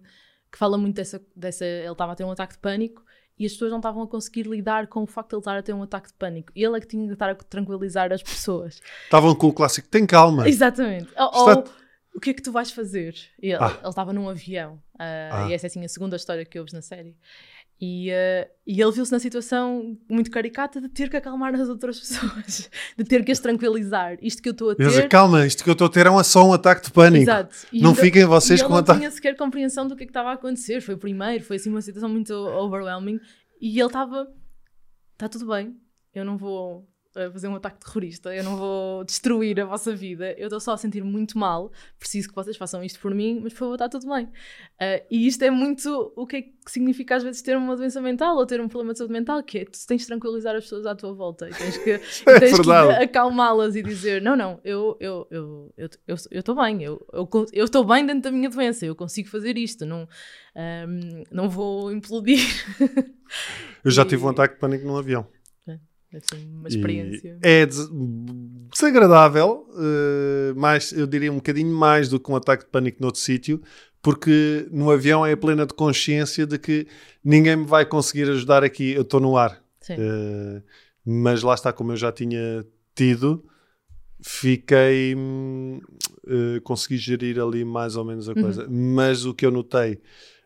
que fala muito dessa, dessa. Ele estava a ter um ataque de pânico e as pessoas não estavam a conseguir lidar com o facto de ele estar a ter um ataque de pânico. E ele é que tinha que estar a tranquilizar as pessoas. Estavam com o clássico, tem calma. Exatamente. Ou, Está- ou, o que é que tu vais fazer? Ele, Ah. estava num avião. ah, Ah. E essa é assim a segunda história que ouves na série. E, ah, e ele viu-se na situação muito caricata de ter que acalmar as outras pessoas, [laughs] de ter que as tranquilizar. Isto que eu estou a ter. calma, isto que eu estou a ter é só um ataque de pânico. Exato. E Não fiquem vocês com não ataque. tinha sequer compreensão do que é que estava a acontecer. Foi o primeiro, foi assim uma situação muito overwhelming. E ele estava. Está tudo bem, eu não vou eh, fazer um ataque terrorista, eu não vou destruir a vossa vida, eu estou só a sentir muito mal, preciso que vocês façam isto por mim, mas por favor, está tudo bem. Eh, e isto é muito o que é que significa às vezes ter uma doença mental ou ter um problema de saúde mental, que é tu tens de tranquilizar as pessoas à tua volta e tens que, [laughs] É tens que acalmá-las e dizer: Não, não, eu estou eu, eu, eu, eu estou bem, eu estou eu, eu bem dentro da minha doença, eu consigo fazer isto, não, ahm, não vou implodir. Eu já [laughs] E- tive um ataque de pânico num avião. Deve ser uma E experiência. É des- desagradável, eh, mais, eu diria um bocadinho mais do que um ataque de pânico noutro sítio, porque no avião é plena de consciência de que ninguém me vai conseguir ajudar aqui, eu estou no ar. Eh, mas lá está, como eu já tinha tido, fiquei. eh, consegui gerir ali mais ou menos a Uhum. coisa. Mas o que eu notei,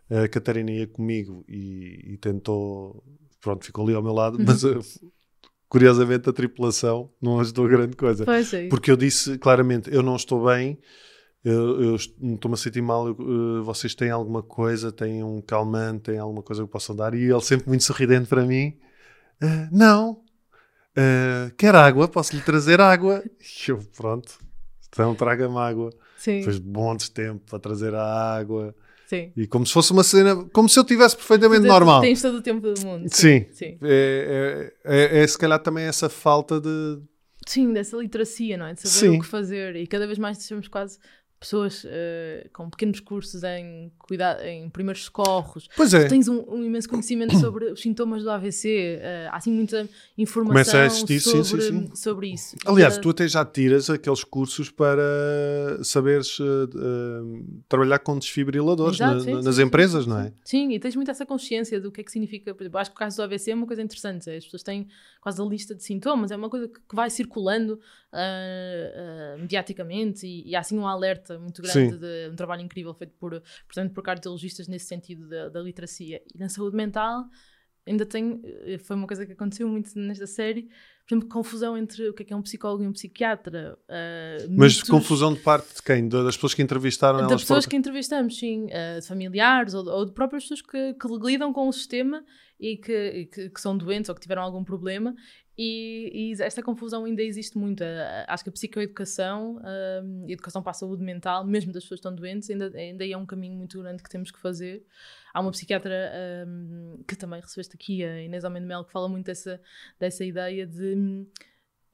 a Catarina ia comigo e, e tentou. Pronto, ficou ali ao meu lado, Uhum. mas curiosamente a tripulação não ajudou grande coisa. Pois é. Porque eu disse claramente: eu não estou bem, eu, eu est- estou-me a sentir mal. eu, eh, vocês têm alguma coisa, têm um calmante, têm alguma coisa que possam dar? E ele sempre muito sorridente para mim: "Ah, Não, Ah, quer água? Posso lhe trazer água? E eu, pronto, então traga-me água. Sim, Depois de montes de tempo para trazer a água. Sim. E como se fosse uma cena, como se eu tivesse perfeitamente Tu normal. Tens todo o tempo do mundo. Sim. Sim. É, é, é- é se calhar também essa falta de. Sim, dessa literacia, não é? De saber Sim. o que fazer. E cada vez mais temos quase pessoas eh, com pequenos cursos em, em primeiros socorros. Pois é. Tu tens um, um imenso conhecimento sobre os sintomas do AVC. eh, há assim muita informação Começa a existir, sim, sobre, sim, sim. sobre isso. Aliás, tu até já tiras aqueles cursos para saberes eh, trabalhar com desfibriladores Exato, na- sim, na- sim, nas sim, empresas, sim, não sim. é? Sim, e tens muito essa consciência do que é que significa. Por exemplo, acho que o caso do AVC é uma coisa interessante. As pessoas têm quase a lista de sintomas, é uma coisa que, vai circulando mediaticamente e, e há assim um alerta muito grande de um trabalho incrível feito por, portanto, por cardiologistas nesse sentido da, da literacia. E na saúde mental ainda tem. eh, Foi uma coisa que aconteceu muito nesta série. Por exemplo, confusão entre o que é, que é um psicólogo e um psiquiatra. ah, Mas confusão de parte de quem? Da- Das pessoas que entrevistaram das pessoas próprias? que entrevistamos, sim, eh, de familiares ou, ou de próprias pessoas que, que lidam com o sistema e que, e que, que são doentes ou que tiveram algum problema. E, e esta confusão ainda existe muito. Acho que a psicoeducação, eh, a educação para a saúde mental, mesmo das pessoas que estão doentes, ainda, ainda é um caminho muito grande que temos que fazer. Há uma psiquiatra eh, que também recebeste aqui, a Inês Almeida Melo, que fala muito dessa, dessa ideia de hum,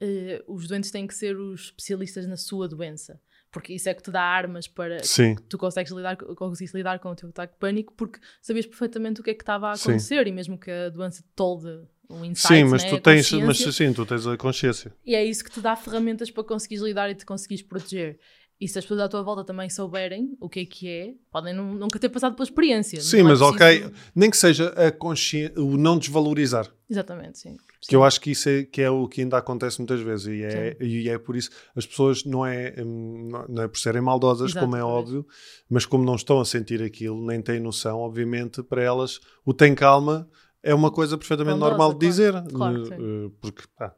eh, os doentes têm que ser os especialistas na sua doença. Porque isso é que te dá armas para Sim, tu consegues lidar, consegues lidar com o teu ataque de pânico porque sabias perfeitamente o que é que estava a Sim. acontecer e mesmo que a doença te tolde um insight, sim, mas né, tu tens, mas sim, tu tens a consciência. e é isso que te dá ferramentas para conseguires lidar e te conseguires proteger. E se as pessoas à tua volta também souberem o que é que é, podem nu- nunca ter passado pela experiência. Sim, é mas ok, nem que seja a consci... o não desvalorizar. Exatamente, sim. Que eu acho que isso é, que é o que ainda acontece muitas vezes e é, e é por isso as pessoas não é, hum, não- é por serem maldosas, como é óbvio, mas como não estão a sentir aquilo, nem têm noção, obviamente, para elas o tem calma é uma coisa perfeitamente Bondosa, normal de claro. dizer. Claro, sim. eh, porque pá,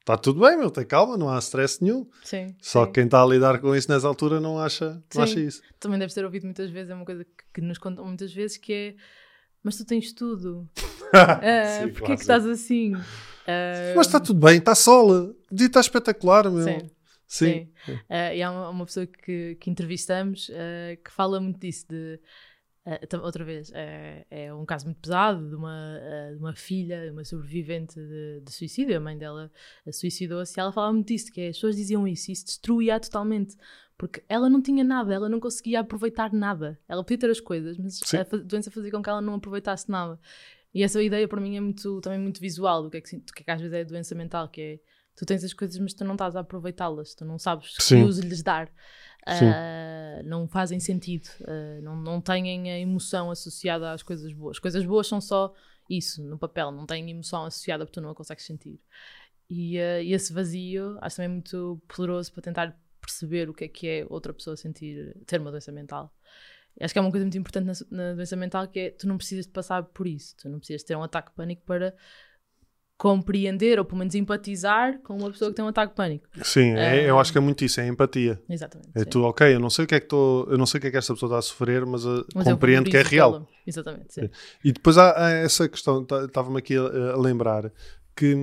está tudo bem, meu, tem calma, não há stress nenhum. Sim, Só sim. quem está a lidar com isso nessa altura não acha, não acha isso. Também deve ter ouvido muitas vezes, é uma coisa que, que nos contam muitas vezes que é mas tu tens tudo. [laughs] Ah, Sim, Porquê claro, que estás assim? Ah, Mas está tudo bem, está sol. O dia está espetacular, meu. Sim. Sim. Sim. Eh, e há uma, uma pessoa que, que entrevistamos eh, que fala muito disso, de tam- outra vez, eh, é um caso muito pesado de uma, eh, de uma filha, uma sobrevivente de, de suicídio, a mãe dela eh, suicidou-se, e ela falava muito disso, que é, as pessoas diziam isso, e isso destruía totalmente, porque ela não tinha nada, ela não conseguia aproveitar nada, ela podia ter as coisas, mas Sim. a doença fazia com que ela não aproveitasse nada. E essa ideia para mim é muito, também muito visual, do que é que, do que, é que às vezes é a doença mental, que é tu tens as coisas, mas tu não estás a aproveitá-las, tu não sabes que uso lhes dar. Ah, não fazem sentido, ah, não, não têm a emoção associada às coisas boas. Coisas boas são só isso no papel, não tem emoção associada porque tu não a consegues sentir. E, uh, e esse vazio acho também muito poderoso para tentar perceber o que é que é outra pessoa sentir, ter uma doença mental. Acho que é uma coisa muito importante na, na doença mental que é tu não precisas de passar por isso, tu não precisas ter um ataque de pânico para compreender ou pelo menos empatizar com uma pessoa que tem um ataque de pânico. Sim, é, eu acho que é muito isso, é empatia. Exatamente. É sim. tu, ok, eu não sei o que é que estou, eu não sei o que é que esta pessoa está a sofrer, mas, uh, Mas compreendo que é real. Exatamente, sim. E depois há, há essa questão, tá- estava-me aqui a, a lembrar que,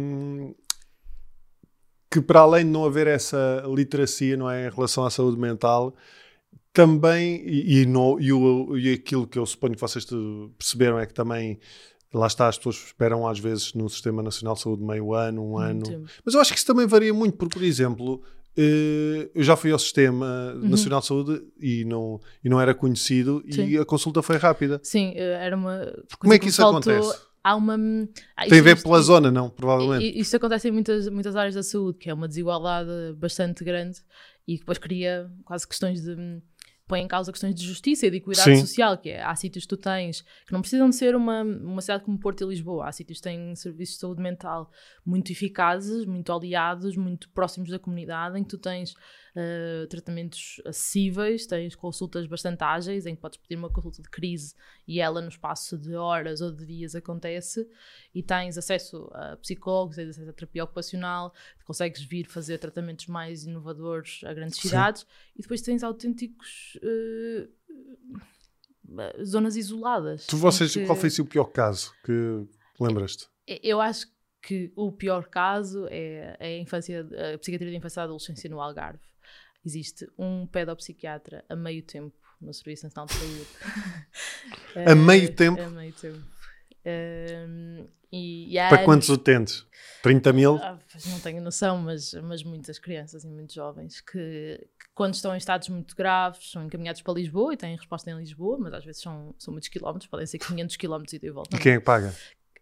que para além de não haver essa literacia não é, em relação à saúde mental, também, e, e, no- e o- e aquilo que eu suponho que vocês perceberam é que também, lá está, as pessoas esperam às vezes no Sistema Nacional de Saúde meio ano, um ano, Muito mas eu acho que isso também varia muito, porque, por exemplo, eh, eu já fui ao Sistema Nacional de Saúde e não, e não era conhecido e Sim. a consulta foi rápida. Sim, eh, era uma. Como é que isso faltou. acontece? Há uma. ah, Tem a isto- ver isto- pela zona, não? Provavelmente. I- Isto acontece em muitas, muitas áreas da saúde, que é uma desigualdade bastante grande e que depois cria quase questões de. Põe em causa questões de justiça e de equidade Sim. social, que é, há sítios que tu tens que não precisam de ser uma, uma cidade como Porto e Lisboa, há sítios que têm serviços de saúde mental muito eficazes, muito aliados, muito próximos da comunidade, em que tu tens eh, tratamentos acessíveis, tens consultas bastante ágeis, em que podes pedir uma consulta de crise e ela no espaço de horas ou de dias acontece, e tens acesso a psicólogos, tens acesso a terapia ocupacional, consegues vir fazer tratamentos mais inovadores a grandes Sim. cidades, e depois tens autênticos eh, zonas isoladas. Tu, vocês, que- qual foi assim, o pior caso que lembras-te? eu acho que o pior caso é a infância, a psiquiatria da infância e da adolescência no Algarve. Existe um pedopsiquiatra a meio tempo no Serviço Nacional de Saúde. [laughs] A Eh, meio tempo? A meio tempo. Ehm, e, e há Para quantos utentes? 30 mil? ah, não tenho noção, mas, mas muitas crianças e muitos jovens que, que quando estão em estados muito graves são encaminhados para Lisboa e têm resposta em Lisboa, mas às vezes são, são muitos quilómetros, podem ser 500 quilómetros e volta. E quem é que paga?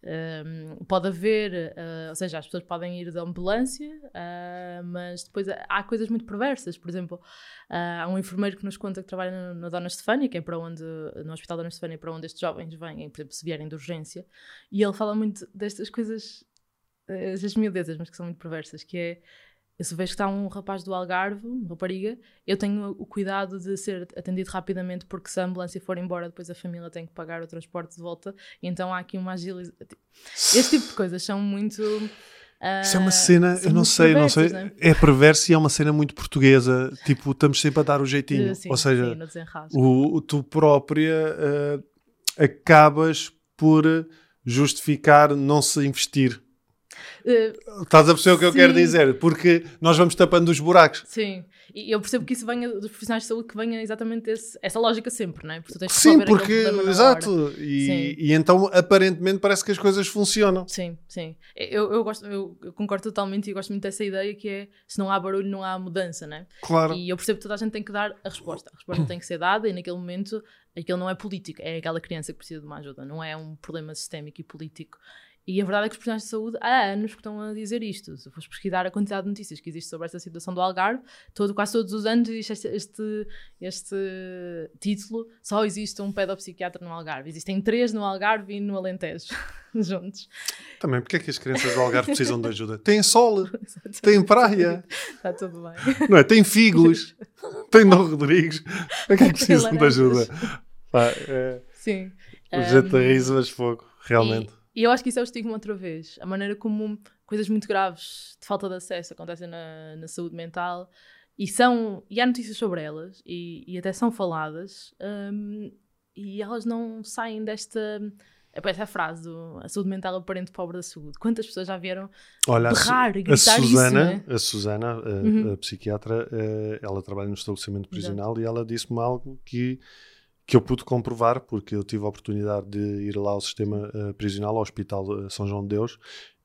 Um, pode haver, uh, ou seja, as pessoas podem ir de ambulância, uh, mas depois há- coisas muito perversas. Por exemplo, uh, há um enfermeiro que nos conta que trabalha na, na Dona Estefânia, que é para onde, no Hospital Dona Estefânia, para onde estes jovens vêm, por exemplo, se vierem de urgência, e ele fala muito destas coisas, estas miudezas, mas que são muito perversas, que é. Eu se vejo que está um rapaz do Algarve, uma rapariga, eu tenho o cuidado de ser atendido rapidamente porque se a ambulância for embora, depois a família tem que pagar o transporte de volta. Então há aqui uma agilização. Este tipo de coisas são muito. ah, Isso é uma cena, são eu não sei, não sei. né? É perverso e é uma cena muito portuguesa. Tipo, estamos sempre a dar o jeitinho. Sim, Ou seja, sim, o, o tu própria eh, acabas por justificar não se investir. Estás a perceber o que eu quero dizer? Porque nós vamos tapando os buracos. sim, e eu percebo que isso venha dos profissionais de saúde, que venha exatamente esse- essa lógica sempre, não é? Porque tu tens que Sim, porque. Exato. E, e então aparentemente parece que as coisas funcionam. Sim, sim. Eu, eu, gosto, eu concordo totalmente e gosto muito dessa ideia que é se não há barulho, não há mudança, não é? Claro. E eu percebo que toda a gente tem que dar a resposta. A resposta tem que ser dada e naquele momento aquilo não é político, é aquela criança que precisa de uma ajuda, não é um problema sistémico e político. E a verdade é que os profissionais de saúde há anos que estão a dizer isto. Se fores pesquisar a quantidade de notícias que existe sobre esta situação do Algarve, todo, quase todos os anos existe este, este, este título: só existe um pedopsiquiatra no Algarve. Existem três no Algarve e no Alentejo, [laughs] juntos. Também, porque é que as crianças do Algarve precisam de ajuda? Têm sol, têm praia, Está tudo bem. não é? Têm figos, têm Dom Rodrigues. Para que é que precisam de ajuda? Pá, é, Sim. o jeito de Um, riso, mas fogo, realmente. E, e eu acho que isso é o estigma outra vez. A maneira como coisas muito graves de falta de acesso acontecem na, na saúde mental e são e há notícias sobre elas e, e até são faladas hum, e elas não saem desta é essa frase do a saúde mental é o parente pobre da saúde. Quantas pessoas já vieram Olha, a, berrar e a gritar isso, Susana, né? a, Susana a, Uhum. a psiquiatra, eh, ela trabalha no estabelecimento prisional e ela disse-me algo que, que eu pude comprovar, porque eu tive a oportunidade de ir lá ao sistema eh, prisional, ao Hospital eh, São João de Deus,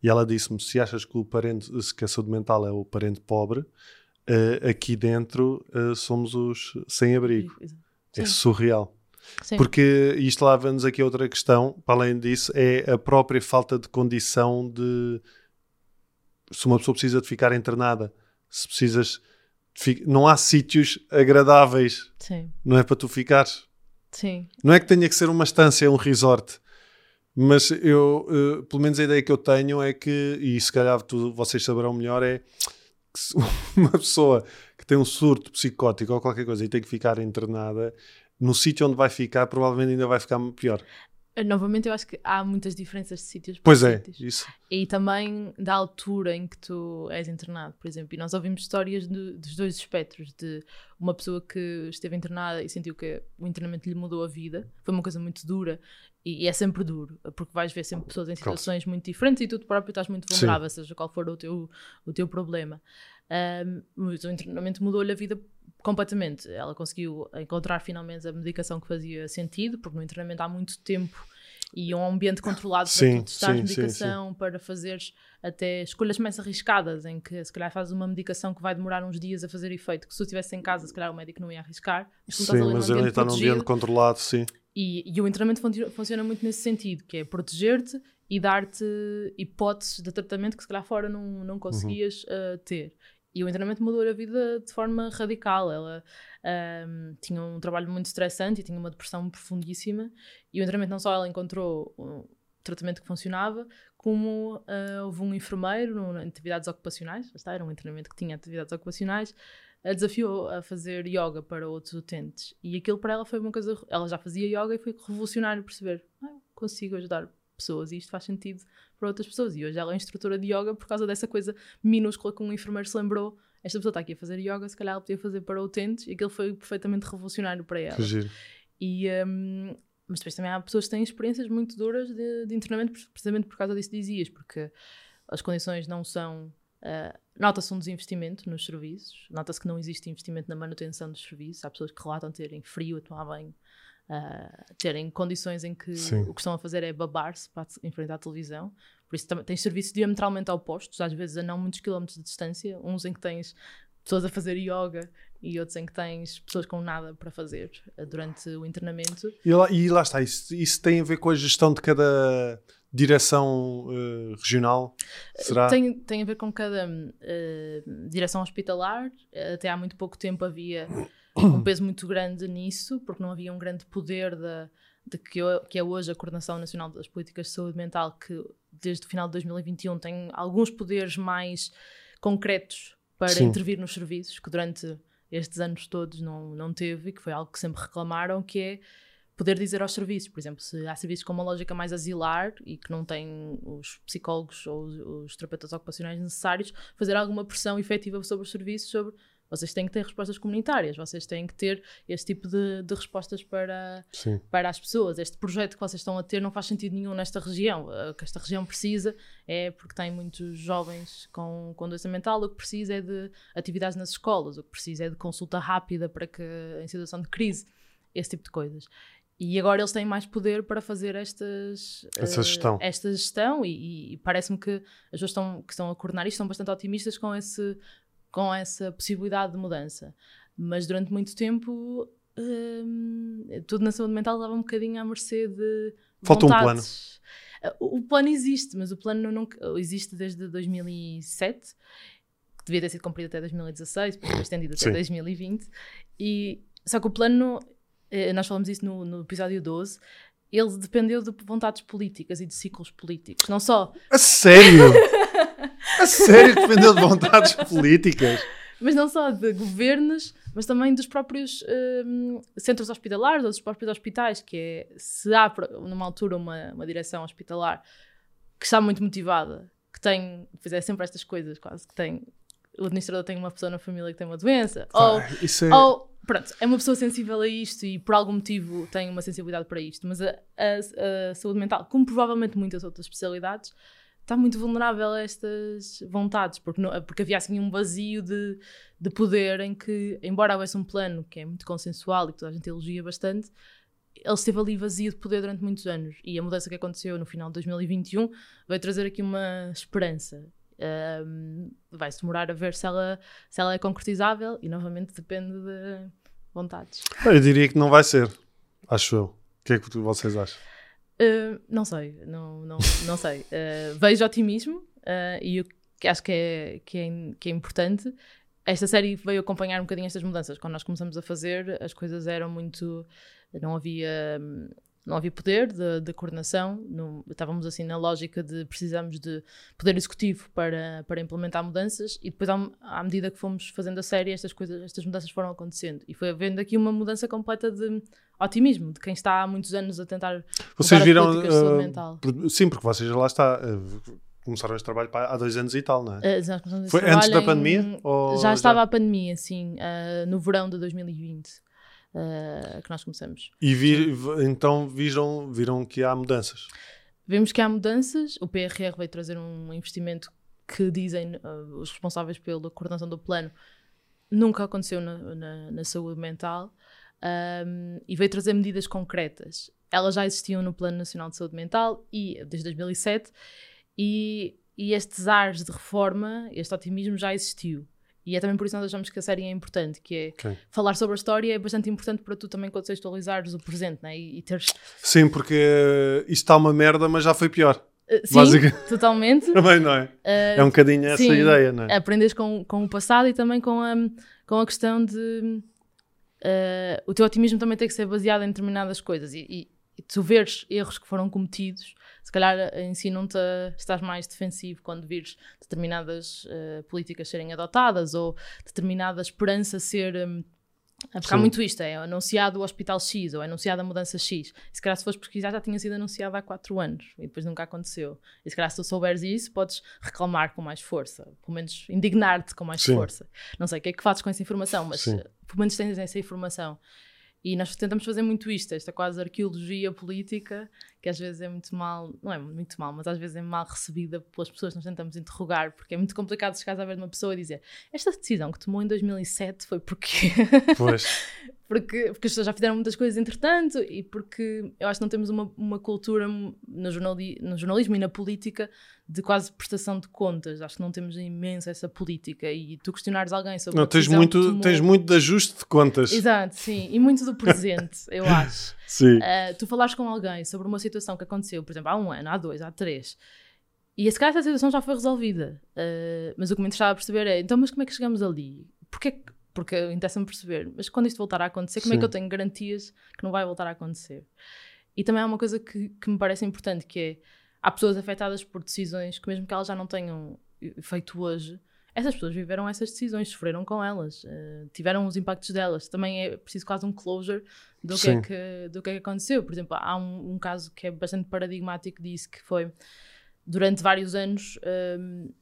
e ela disse-me: se achas que, o parente, se que a saúde mental é o parente pobre, eh, aqui dentro eh, somos os sem-abrigo. É surreal. sim. Porque isto leva-nos aqui a outra questão, para além disso, é a própria falta de condição de se uma pessoa precisa de ficar internada, se precisas de não há sítios agradáveis, Sim, não é para tu ficares. Sim. Não é que tenha que ser uma estância, um resort, Mas eu, uh, pelo menos a ideia que eu tenho é que, e se calhar tu, vocês saberão melhor, é que [laughs] uma pessoa que tem um surto psicótico ou qualquer coisa e tem que ficar internada, no sítio onde vai ficar, provavelmente ainda vai ficar pior. Novamente, eu acho que há muitas diferenças de sítios para Pois é, sítios. isso. E também da altura em que tu és internado, por exemplo. E nós ouvimos histórias de- dos dois espectros, de uma pessoa que esteve internada e sentiu que o internamento lhe mudou a vida. Foi uma coisa muito dura e, e é sempre duro, porque vais ver sempre pessoas em Claro. situações muito diferentes e tu próprio estás muito Sim. vulnerável, seja qual for o teu, o teu problema. Ahm, mas o internamento mudou-lhe a vida completamente. Ela conseguiu encontrar finalmente a medicação que fazia sentido, porque no internamento há muito tempo e um ambiente controlado Sim, para tu testares sim, sim, medicação, para fazeres até escolhas mais arriscadas, em que se calhar fazes uma medicação que vai demorar uns dias a fazer efeito, que se tu estivesse em casa, se calhar o médico não ia arriscar. Sim, mas ele está num ambiente controlado, sim. e, e o internamento funci- funciona muito nesse sentido, que é proteger-te e dar-te hipóteses de tratamento que se calhar fora não, não conseguias uh, ter. E o internamento mudou a vida de forma radical. Ela um, tinha um trabalho muito estressante e tinha uma depressão profundíssima. E o internamento não só ela encontrou um tratamento que funcionava, como uh, houve um enfermeiro em atividades ocupacionais, está, era um internamento que tinha atividades ocupacionais, a desafiou a fazer yoga para outros utentes. E aquilo para ela foi uma coisa. Ela já fazia yoga e foi revolucionário perceber: ah, consigo ajudar pessoas e isto faz sentido para outras pessoas. E hoje ela é instrutora de yoga por causa dessa coisa minúscula que um enfermeiro se lembrou. Esta pessoa está aqui a fazer yoga, se calhar ela podia fazer para utentes, e aquilo foi perfeitamente revolucionário para ela. Giro. E, um, mas depois também há pessoas que têm experiências muito duras de, de internamento, precisamente por causa disso dizias, porque as condições não são. Uh, Nota-se um desinvestimento nos serviços, nota-se que não existe investimento na manutenção dos serviços. Há pessoas que relatam terem frio a tomar banho, uh, terem condições em que Sim. o que estão a fazer é babar-se para enfrentar a televisão. Por isso tens serviços diametralmente opostos, às vezes a não muitos quilómetros de distância, uns em que tens pessoas a fazer yoga e outros em que tens pessoas com nada para fazer uh, durante o internamento. E lá, e lá está, isso, isso tem a ver com a gestão de cada direção eh, regional? Será? Tem, tem a ver com cada uh, direção hospitalar. Até há muito pouco tempo havia um peso muito grande nisso, porque não havia um grande poder da, de que, ho- que é hoje a Coordenação Nacional das Políticas de Saúde Mental, que desde o final de 2021 tem alguns poderes mais concretos para Sim. intervir nos serviços, que durante estes anos todos não, não teve, e que foi algo que sempre reclamaram, que é poder dizer aos serviços, por exemplo, se há serviços com uma lógica mais asilar e que não têm os psicólogos ou os, os terapeutas ocupacionais necessários, fazer alguma pressão efetiva sobre os serviços, sobre vocês têm que ter respostas comunitárias, vocês têm que ter este tipo de, de respostas para, Sim. para as pessoas. Este projeto que vocês estão a ter não faz sentido nenhum nesta região. O que esta região precisa é porque tem muitos jovens com, com doença mental, o que precisa é de atividades nas escolas, o que precisa é de consulta rápida para que, em situação de crise, esse tipo de coisas. E agora eles têm mais poder para fazer estas, eh, gestão. esta gestão e, e- e parece-me que as pessoas estão, que estão a coordenar isto estão bastante otimistas com, esse, com essa possibilidade de mudança. Mas durante muito tempo hum, tudo na saúde mental estava um bocadinho à mercê de Falta um. Uh, O, plano existe, mas o plano nunca, existe desde 2007, que devia ter sido cumprido até 2016, depois foi estendido até Sim. 2020. E, só que o plano, eh, nós falamos isso no, no episódio 12, ele dependeu de vontades políticas e de ciclos políticos. Não só A sério? [laughs] a sério que dependeu de vontades políticas? Mas não só de governos, mas também dos próprios hum, centros hospitalares ou dos próprios hospitais, que é, se há numa altura uma, uma direção hospitalar que está muito motivada, que tem, fizer sempre estas coisas, quase que tem, o administrador tem uma pessoa na família que tem uma doença, ou, Ah, isso é... ou, pronto, é uma pessoa sensível a isto e por algum motivo tem uma sensibilidade para isto, mas a, a- a saúde mental, como provavelmente muitas outras especialidades, está muito vulnerável a estas vontades, porque, não- porque havia assim um vazio de, de poder em que, embora houvesse um plano que é muito consensual e que toda a gente elogia bastante, ele esteve ali vazio de poder durante muitos anos. E a mudança que aconteceu no final de 2021 veio trazer aqui uma esperança. Ahm, Vai-se demorar a ver se ela, se ela é concretizável e novamente depende de vontades. Eu diria que não vai ser. Acho eu. O que é que vocês acham? Uh, não sei, não, não, não sei. Uh, vejo otimismo uh, e acho que é, que, é, que é importante. Esta série veio acompanhar um bocadinho estas mudanças. Quando nós começamos a fazer, as coisas eram muito. Não havia. não havia poder de, de coordenação, não, estávamos assim na lógica de precisamos de poder executivo para, para implementar mudanças e depois à, à medida que fomos fazendo a série estas coisas, estas mudanças foram acontecendo e foi havendo aqui uma mudança completa de otimismo de quem está há muitos anos a tentar Vocês viram. uh, sim, porque vocês lá está. uh, começaram este trabalho há dois anos e tal, não é? Uh, Foi antes da em- pandemia? Ou Já estava a pandemia, sim, no verão de 2020 uh, que nós começamos. E então viram, viram que há mudanças. Vemos que há mudanças, o PRR veio trazer um investimento que dizem os responsáveis pela coordenação do plano nunca aconteceu na, na- na saúde mental um, e veio trazer medidas concretas. Elas já existiam no Plano Nacional de Saúde Mental e desde 2007 e, e estes ares de reforma, este otimismo já existiu. E é também por isso que nós achamos que a série é importante, que é Ok. falar sobre a história é bastante importante para tu também contextualizares o presente né? e, e teres... Sim, porque uh, isto está uma merda, mas já foi pior. Uh, sim, Basica- [laughs] totalmente. Também, não é? Uh, É um bocadinho essa sim. ideia, não é? aprendes com, com o passado e também com a, com a questão de eh, o teu otimismo também tem que ser baseado em determinadas coisas e, e, e tu veres erros que foram cometidos, se calhar ensinam-te a estar mais defensivo quando vires determinadas eh, políticas serem adotadas ou determinada esperança ser. hum, porque há Sim. muito isto, é anunciado o Hospital X ou é anunciada a mudança X. E se calhar se fores pesquisar já tinha sido anunciado há 4 anos e depois nunca aconteceu. E se calhar se tu souberes isso, podes reclamar com mais força, pelo menos indignar-te com mais Sim. força. Não sei o que é que fazes com essa informação, mas Sim. pelo menos tens essa informação. E nós tentamos fazer muito isto, esta quase arqueologia política, que às vezes é muito mal, não é muito mal, mas às vezes é mal recebida pelas pessoas que nós tentamos interrogar, porque é muito complicado chegar a ver uma pessoa e dizer esta decisão que tomou em 2007 foi porque [laughs] Pois. porque, porque as pessoas já fizeram muitas coisas entretanto e porque eu acho que não temos uma, uma cultura no, jornali, no jornalismo e na política de quase prestação de contas. Acho que não temos imenso essa política e tu questionares alguém sobre Não, tens, muito, tomou- tens muito de ajuste de contas. Exato, sim, e muito do presente, eu [laughs] acho. Sim. Uh, tu falares com alguém sobre uma situação que aconteceu, por exemplo, há um ano, há dois, há três, e se calhar essa situação já foi resolvida. Uh, mas o que me interessava perceber é, então, mas como é que chegamos ali? Porquê que- porque interessa-me perceber, mas quando isto voltar a acontecer, como é Sim. que eu tenho garantias que não vai voltar a acontecer? E também há uma coisa que, que me parece importante, que é, há pessoas afetadas por decisões que mesmo que elas já não tenham eh, feito hoje, essas pessoas viveram essas decisões, sofreram com elas, eh, tiveram os impactos delas. Também é preciso quase um closure do que, é Sim. que, do que é que aconteceu. Por exemplo, há um, um caso que é bastante paradigmático disso, que foi durante vários anos hum,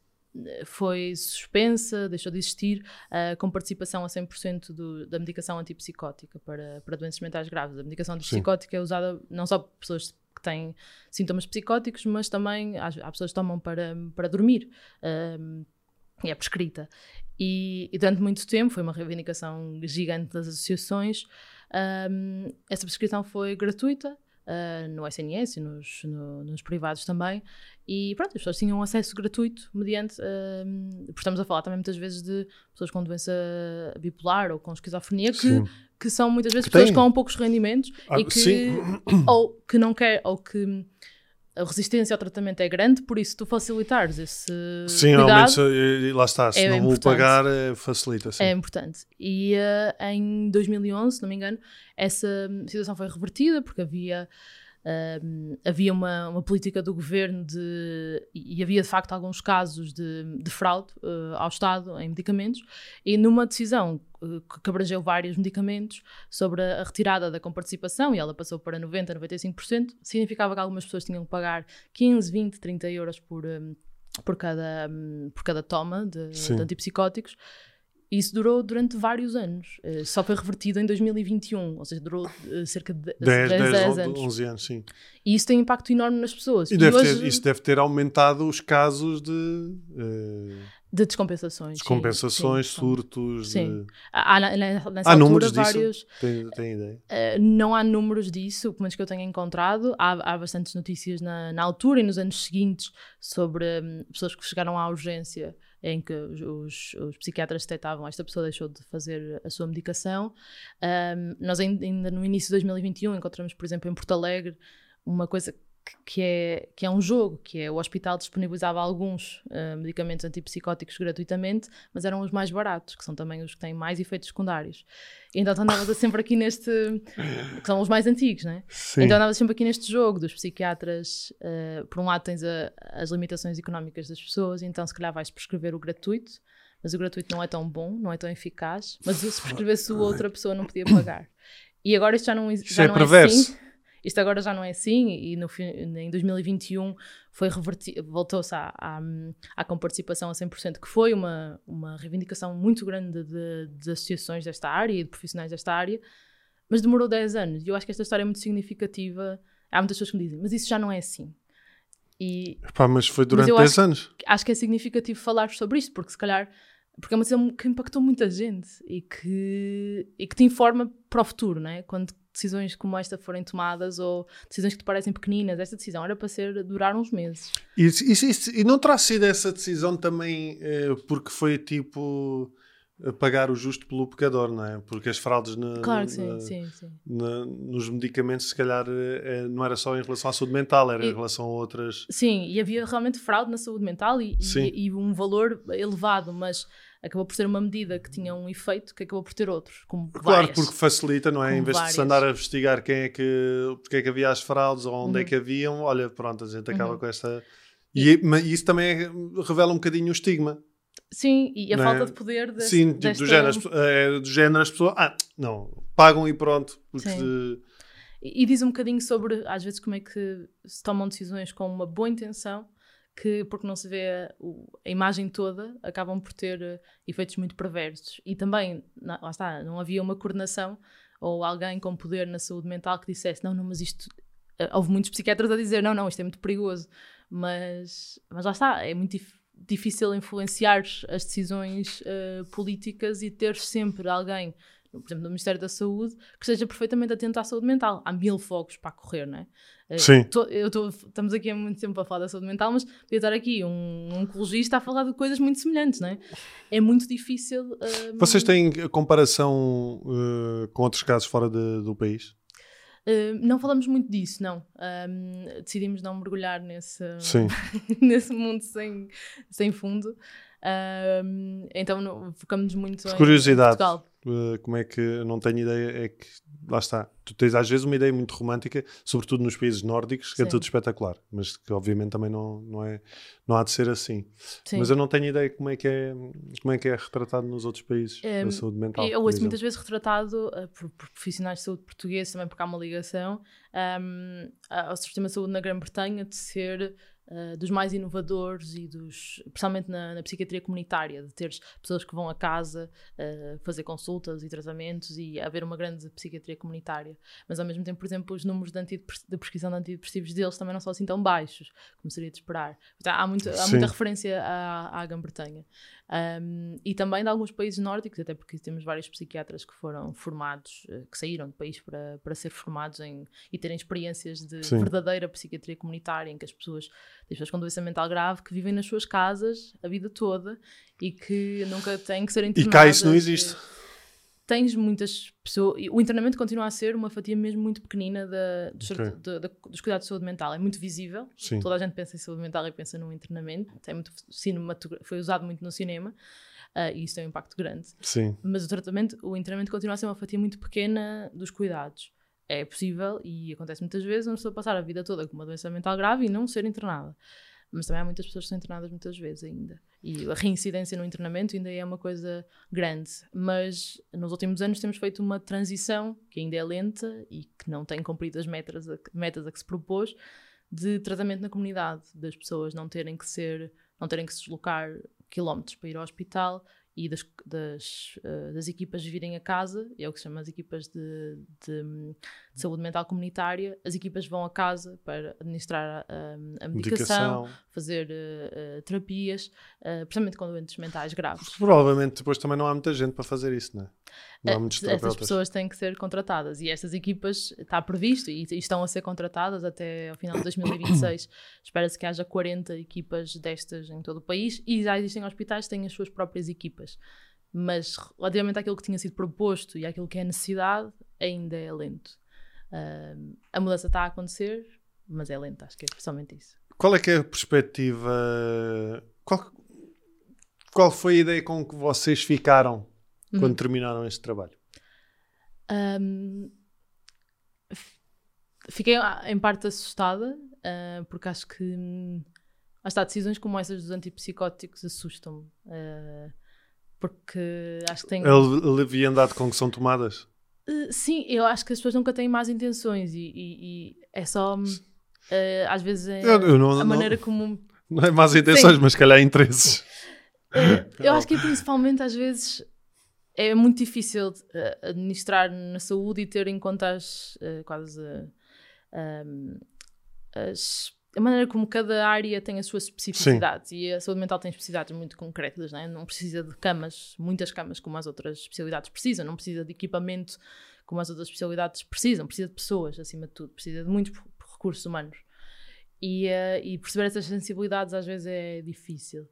foi suspensa, deixou de existir, ah, com participação a 100% do, da medicação antipsicótica para, para doenças mentais graves. A medicação antipsicótica é usada não só por pessoas que têm sintomas psicóticos, mas também há, há pessoas que tomam para, para dormir. e é prescrita. E, e durante muito tempo foi uma reivindicação gigante das associações. hum, essa prescrição foi gratuita ah, no SNS e nos, no- nos privados também. E pronto, as pessoas tinham acesso gratuito mediante. porque estamos a falar também muitas vezes de pessoas com doença bipolar ou com esquizofrenia que, Sim. que são muitas vezes Que pessoas têm. com poucos rendimentos Ah, e que sim. ou que não quer ou que a resistência ao tratamento é grande, por isso tu facilitares esse Sim, cuidado realmente, e lá está. Se é não vou importante. pagar, eh, facilita. Sim. é importante. E eh, em 2011, se não me engano, essa situação foi revertida porque havia havia uma, uma política do governo de, e havia de facto alguns casos de, de fraude eh, ao Estado em medicamentos e numa decisão eh, que- abrangeu vários medicamentos sobre a, a retirada da comparticipação e ela passou para 90%, 95%, significava que algumas pessoas tinham que pagar 15, 20, 30 euros por, hum, por, cada, hum, por cada toma de, de antipsicóticos. E isso durou durante vários anos. Eh, Só foi revertido em 2021, ou seja, durou eh, cerca de 10, 10, 10, anos. 11 anos, sim. E isso tem impacto enorme nas pessoas. E deve hoje, ter, isso deve ter aumentado os casos de eh, de descompensações. descompensações, sim, sim. surtos. Sim. de- Há, na- nessa Há altura números disso? vários. Tem, tem ideia? Uh, não há números disso, pelo menos que eu tenha encontrado. Há, há bastantes notícias na, na altura e nos anos seguintes sobre hum, pessoas que chegaram à urgência em que os, os- psiquiatras detectavam esta pessoa deixou de fazer a sua medicação. Um, nós ain- ainda no início de 2021 encontramos, por exemplo, em Porto Alegre, uma coisa que é, que é um jogo, que é o hospital disponibilizava alguns uh, medicamentos antipsicóticos gratuitamente, mas eram os mais baratos, que são também os que têm mais efeitos secundários. E então andavas sempre aqui neste, que são os mais antigos, né? Sim. Então andavas sempre aqui neste jogo dos psiquiatras, uh, por um lado tens a, as limitações económicas das pessoas, então se calhar vais prescrever o gratuito, mas o gratuito não é tão bom, não é tão eficaz, mas se prescrevesse o outro, a pessoa não podia pagar. E agora isto já não, já é não perverso. é assim. Isto agora já não é assim e no, em 2021 foi voltou-se à, à, à comparticipação a 100%, que foi uma, uma reivindicação muito grande de, de associações desta área e de profissionais desta área, mas demorou 10 anos. E eu acho que esta história é muito significativa. Há muitas pessoas que me dizem, mas isso já não é assim. E Pá, mas foi durante eu 10 acho anos. acho que é significativo falar sobre isto, porque se calhar porque é uma decisão que impactou muita gente e que, e que te informa para o futuro, não é? Quando decisões como esta forem tomadas ou decisões que te parecem pequeninas, esta decisão era para ser durar uns meses. E, e- e- e não terá sido essa decisão também eh, porque foi tipo eh, pagar o justo pelo pecador, não é? Porque as fraudes na- Claro que na- sim, sim, sim. na- nos medicamentos, se calhar, eh, não era só em relação à saúde mental, era E- em relação a outras. Sim, e havia realmente fraude na saúde mental e, Sim. e, e um valor elevado, mas acabou por ser uma medida que tinha um efeito que acabou por ter outros, como Claro, várias. porque facilita, não é? Em vez de se várias. andar a investigar quem é que, porque é que havia as fraudes ou onde é Uhum. que haviam, olha, pronto, a gente acaba Uhum. com esta. E, mas isso também é- revela um bocadinho o estigma. Sim, e a Não é? falta de poder Sim, tipo, desta... do, género, as, é, do género as pessoas, ah, não, pagam e pronto. Porque. E, e diz um bocadinho sobre, às vezes, como é que se tomam decisões com uma boa intenção, que porque não se vê a, imagem toda, acabam por ter eh, efeitos muito perversos. E também, na- lá está, não havia uma coordenação ou alguém com poder na saúde mental que dissesse, não, não, mas isto... eh, Houve muitos psiquiatras a dizer, não, não, isto é muito perigoso. Mas, mas lá está, é muito dif- difícil influenciar as decisões eh, políticas e ter sempre alguém por exemplo, no Ministério da Saúde, que esteja perfeitamente atento à saúde mental. Há mil fogos para correr, não é? Eh, Sim. to- eu tô, estamos aqui há muito tempo a falar da saúde mental, mas podia estar aqui um, um oncologista a falar de coisas muito semelhantes, não é? É muito difícil. eh, Vocês têm comparação eh, com outros casos fora de- do país? eh, não falamos muito disso, não. Ahm, decidimos não mergulhar nesse, Sim. [laughs] nesse mundo sem, sem fundo. Ahm, então no- focamos muito Por em, curiosidade. em Portugal. Uh, como é que eu não tenho ideia? É que lá está. Tu tens às vezes uma ideia muito romântica, sobretudo nos países nórdicos, que é Sim. tudo espetacular, mas que obviamente também não, não, é, não há de ser assim. Sim. Mas eu não tenho ideia como é que é, como é, que é retratado nos outros países É, da saúde mental. Eu ouço muitas vezes retratado uh, por, por profissionais de saúde portugueses, também porque há uma ligação, um, ao sistema de saúde na Grã-Bretanha de ser uh, dos mais inovadores e dos, principalmente na, na psiquiatria comunitária, de teres pessoas que vão a casa uh, fazer consultas e tratamentos e haver uma grande psiquiatria comunitária. Mas ao mesmo tempo, por exemplo, os números de, de prescrição de antidepressivos deles também não são assim tão baixos, como seria de esperar. Portanto, há, muito, há muita referência à, à Grã-Bretanha. Um, e também de alguns países nórdicos, até porque temos vários psiquiatras que foram formados, eh, que saíram do país para, para ser formados em, e terem experiências de Sim. verdadeira psiquiatria comunitária, em que as pessoas, as pessoas com doença mental grave, que vivem nas suas casas a vida toda e que nunca têm que ser E internadas. cá isso não existe. Tens muitas pessoas. O internamento continua a ser uma fatia mesmo muito pequenina da, dos, Ok. da- da- dos cuidados de saúde mental. É muito visível. Sim. Toda a gente pensa em saúde mental e pensa no internamento. Tem muito foi usado muito no cinema ah, e isso tem um impacto grande. Sim. Mas o tratamento, o internamento continua a ser uma fatia muito pequena dos cuidados. É possível e acontece muitas vezes uma pessoa passar a vida toda com uma doença mental grave e não ser internada. Mas também há muitas pessoas que são internadas muitas vezes ainda. E a reincidência no internamento ainda é uma coisa grande. Mas nos últimos anos temos feito uma transição que ainda é lenta e que não tem cumprido as metas a, metas a que se propôs de tratamento na comunidade, das pessoas não terem que ser, não terem que se deslocar quilómetros para ir ao hospital e das, das, eh, das equipas virem a casa, é o que se chama as equipas de, de, de saúde mental comunitária, as equipas vão a casa para administrar a, a medicação, Medicação. fazer eh, eh, terapias, eh, principalmente com doentes mentais graves. Provavelmente depois também não há muita gente para fazer isso, não é? Eh, Essas pessoas têm que ser contratadas e estas equipas está previsto e, e estão a ser contratadas até ao final de 2026. [coughs] Espera-se que haja 40 equipas destas em todo o país e já existem hospitais que têm as suas próprias equipas. Mas relativamente àquilo que tinha sido proposto e àquilo que é necessidade, ainda é lento. Ah, a mudança está a acontecer, mas é lento, acho que é especialmente isso. Qual é que é a perspectiva? Qual, qual foi a ideia com que vocês ficaram Uhum. quando terminaram este trabalho? Um, fiquei ah, em parte assustada, ah, porque acho que hum, está, decisões como essas dos antipsicóticos assustam-me. ah, porque acho que tem. A le- leviandade com que são tomadas? Uh, sim, eu acho que as pessoas nunca têm más intenções e, e- e é só. hum, uh, às vezes é Eu- eu não- a não- maneira como. Não é más intenções, mas se calhar interesses. Uh, eu [laughs] acho que principalmente às vezes é muito difícil uh, administrar na saúde e ter em conta as, uh, quase um, as- a maneira como cada área tem as suas especificidades. E a saúde mental tem especificidades muito concretas, não, é? não precisa de camas, muitas camas como as outras especialidades precisam, não precisa de equipamento como as outras especialidades precisam, precisa de pessoas acima de tudo, precisa de muitos recursos humanos. E, uh, e perceber essas sensibilidades às vezes é difícil.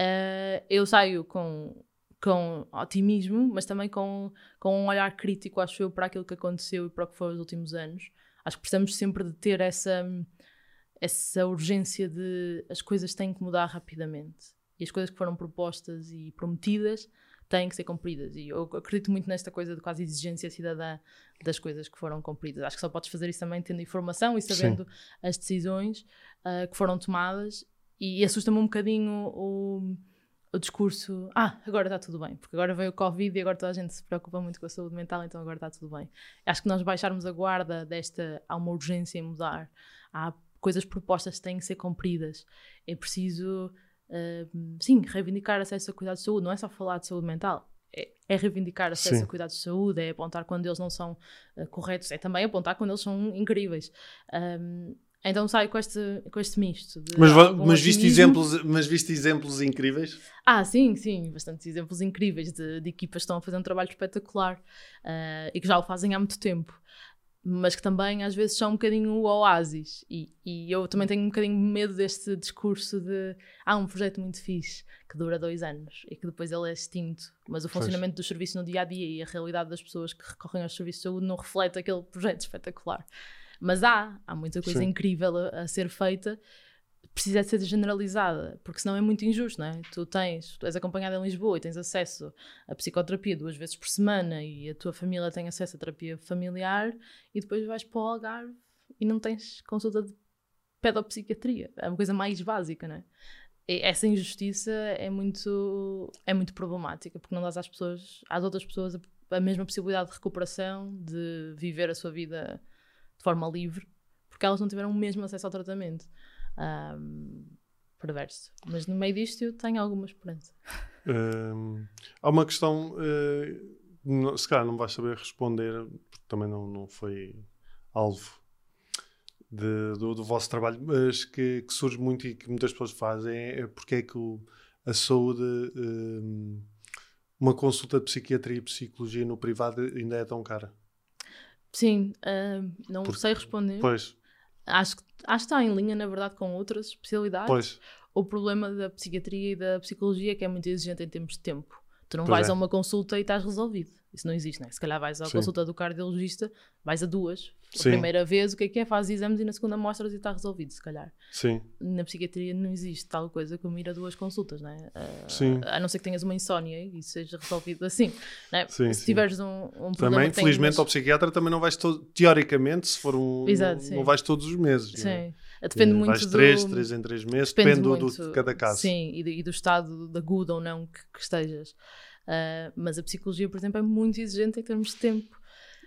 Uh, eu saio com, com otimismo, mas também com, com um olhar crítico, acho eu, para aquilo que aconteceu e para o que foram os últimos anos. Acho que precisamos sempre de ter essa, essa urgência de as coisas têm que mudar rapidamente. E as coisas que foram propostas e prometidas têm que ser cumpridas. E eu acredito muito nesta coisa de quase exigência cidadã das coisas que foram cumpridas. Acho que só podes fazer isso também tendo informação e sabendo Sim. as decisões uh, que foram tomadas. E assusta-me um bocadinho o, o discurso: ah, agora está tudo bem, porque agora veio o Covid e agora toda a gente se preocupa muito com a saúde mental, então agora está tudo bem. Acho que nós baixarmos a guarda desta. há uma urgência em mudar, há coisas propostas que têm que ser cumpridas. É preciso. Uh, sim, reivindicar acesso a cuidados de saúde, não é só falar de saúde mental, é, é reivindicar acesso sim. a cuidados de saúde, é apontar quando eles não são uh, corretos, é também apontar quando eles são incríveis. Um, então saio com este, com este misto. mas, mas, viste exemplos, mas viste exemplos incríveis? Ah, sim, sim, bastantes exemplos incríveis de, de equipas que estão a fazer um trabalho espetacular uh, e que já o fazem há muito tempo mas que também às vezes são um bocadinho o oásis. E, e, eu também tenho um bocadinho medo deste discurso de há ah, um projeto muito fixe que dura dois anos e que depois ele é extinto, mas o funcionamento dos serviços no dia a dia e a realidade das pessoas que recorrem aos serviços de saúde não reflete aquele projeto espetacular. Mas há, há muita coisa Sim. incrível a, a ser feita precisa de ser generalizada, porque senão é muito injusto, não é? Tu tens, tu és acompanhada em Lisboa e tens acesso à psicoterapia duas vezes por semana e a tua família tem acesso à terapia familiar e depois vais para o Algarve e não tens consulta de pedopsiquiatria. É uma coisa mais básica, não é? Essa injustiça é muito, é muito problemática, porque não dás às pessoas, às outras pessoas a, a mesma possibilidade de recuperação, de viver a sua vida de forma livre, porque elas não tiveram o mesmo acesso ao tratamento um, perverso. Mas no meio disto eu tenho alguma esperança. Um, há uma questão, uh, se calhar não vais saber responder, porque também não, não foi alvo de, do, do, vosso trabalho, mas que, que, surge muito e que muitas pessoas fazem é porque é que o, a saúde, um, uma consulta de psiquiatria e psicologia no privado ainda é tão cara. Sim, uh, não porque, sei responder. Pois. Acho que, acho que está em linha, na verdade, com outras especialidades. Pois. O problema da psiquiatria e da psicologia é que é muito exigente em termos de tempo. Tu não pois vais é. a uma consulta e estás resolvido. Isso não existe, né? Se calhar vais à Sim. consulta do cardiologista, vais a duas. A Sim. primeira vez, o que é que é? Fazes exames e na segunda mostras e está resolvido, se calhar. Sim. Na psiquiatria não existe tal coisa como ir a duas consultas, né? Uh, Sim. A não ser que tenhas uma insónia e isso seja resolvido assim. Né? Sim, se tiveres um, um Também, felizmente, ao psiquiatra também não vais, todo, teoricamente, se for um. Exato, não, não vais todos os meses. Sim. Né? Depende muito vais do... três, três em três meses, depende, depende do, do, de cada caso. Sim, e do, e do estado de agudo ou não que, que estejas. Uh, mas a psicologia, por exemplo, é muito exigente em termos de tempo.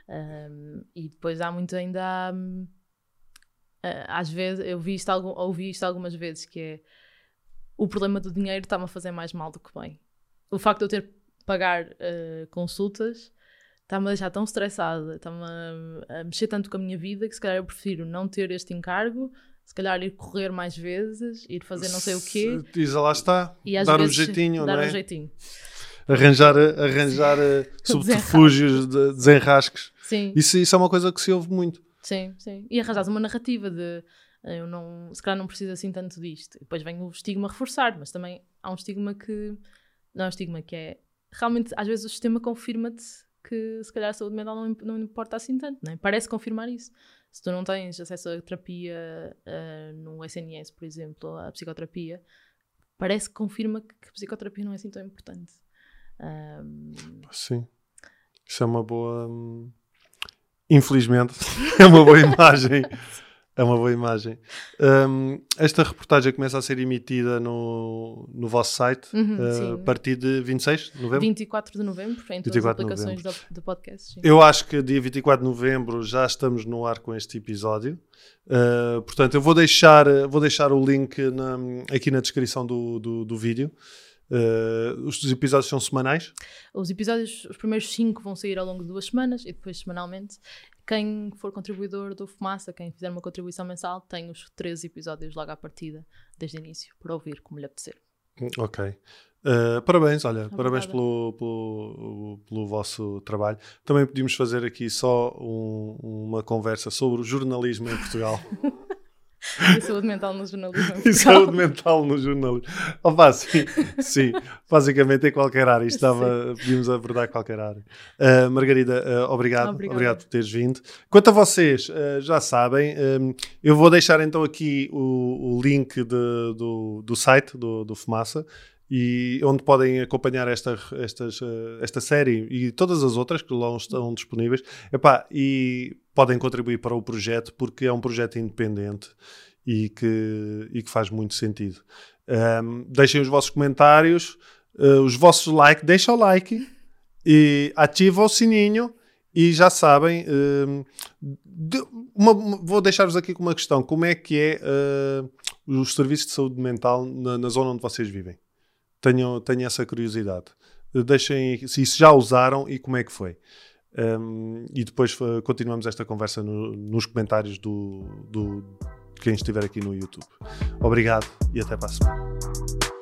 Uh, e depois há muito ainda. Uh, às vezes, eu vi isto, algum, ouvi isto algumas vezes, que é o problema do dinheiro está-me a fazer mais mal do que bem. O facto de eu ter que pagar consultas está-me a deixar tão estressada, está-me a, a mexer tanto com a minha vida que se calhar eu prefiro não ter este encargo se calhar ir correr mais vezes, ir fazer não sei o quê. Diz, lá está, e dar vezes, um jeitinho, dar não é? um jeitinho. Arranjar, arranjar [laughs] subterfúgios, de desenrasques. Sim. Isso, isso é uma coisa que se ouve muito. Sim, sim. E arranjar uma narrativa de eu não, se calhar não preciso assim tanto disto. E depois vem o estigma reforçar, mas também há um estigma que não é um estigma que é realmente às vezes o sistema confirma-te que se calhar a saúde mental não, não importa assim tanto, não é? Parece confirmar isso. Se tu não tens acesso à terapia uh, no SNS, por exemplo, à psicoterapia, parece que confirma que, que a psicoterapia não é assim tão importante. Um... Sim. Isso é uma boa. Hum, infelizmente, [laughs] é uma boa imagem. É uma boa imagem. Um, esta reportagem começa a ser emitida no, no vosso site Uhum, uh, a partir de 26 de novembro. 24 de novembro, em todas 24 as aplicações do, do podcast. sim. Eu acho que dia 24 de novembro já estamos no ar com este episódio. Uh, portanto, eu vou deixar, vou deixar o link na- aqui na descrição do, do, do vídeo. Uh, os episódios são semanais. Os episódios, os primeiros cinco vão sair ao longo de duas semanas e depois semanalmente. Quem for contribuidor do Fumaça, quem fizer uma contribuição mensal, tem os 13 episódios logo à partida, desde o início, para ouvir como lhe apetecer. Ok. Uh, parabéns, olha, parabéns Obrigada. pelo, pelo, pelo vosso trabalho. Também podíamos fazer aqui só um- uma conversa sobre o jornalismo em Portugal. [laughs] [laughs] E saúde mental no jornalismo. e saúde mental no jornalismo. Opa, sim, sim, basicamente em qualquer área. Estava, podíamos abordar qualquer área. Uh, Margarida, uh, obrigado, Obrigada. obrigado por teres vindo. Quanto a vocês, uh, já sabem, um, eu vou deixar então aqui o, o link de- do, do site do, do Fumaça. E onde podem acompanhar esta, estas, uh, esta série e todas as outras que lá estão disponíveis. Epá, e podem contribuir para o projeto porque é um projeto independente e que, e que faz muito sentido. Um, deixem os vossos comentários, uh, os vossos likes, deixa o like e ativa o sininho e já sabem, um, uma- vou deixar-vos aqui com uma questão, como é que é uh, os serviços de saúde mental na, na zona onde vocês vivem? Tenham, tenham essa curiosidade. Deixem se já usaram e como é que foi. Um, e depois uh, continuamos esta conversa no- nos comentários do, do quem estiver aqui no YouTube. Obrigado e até para a semana.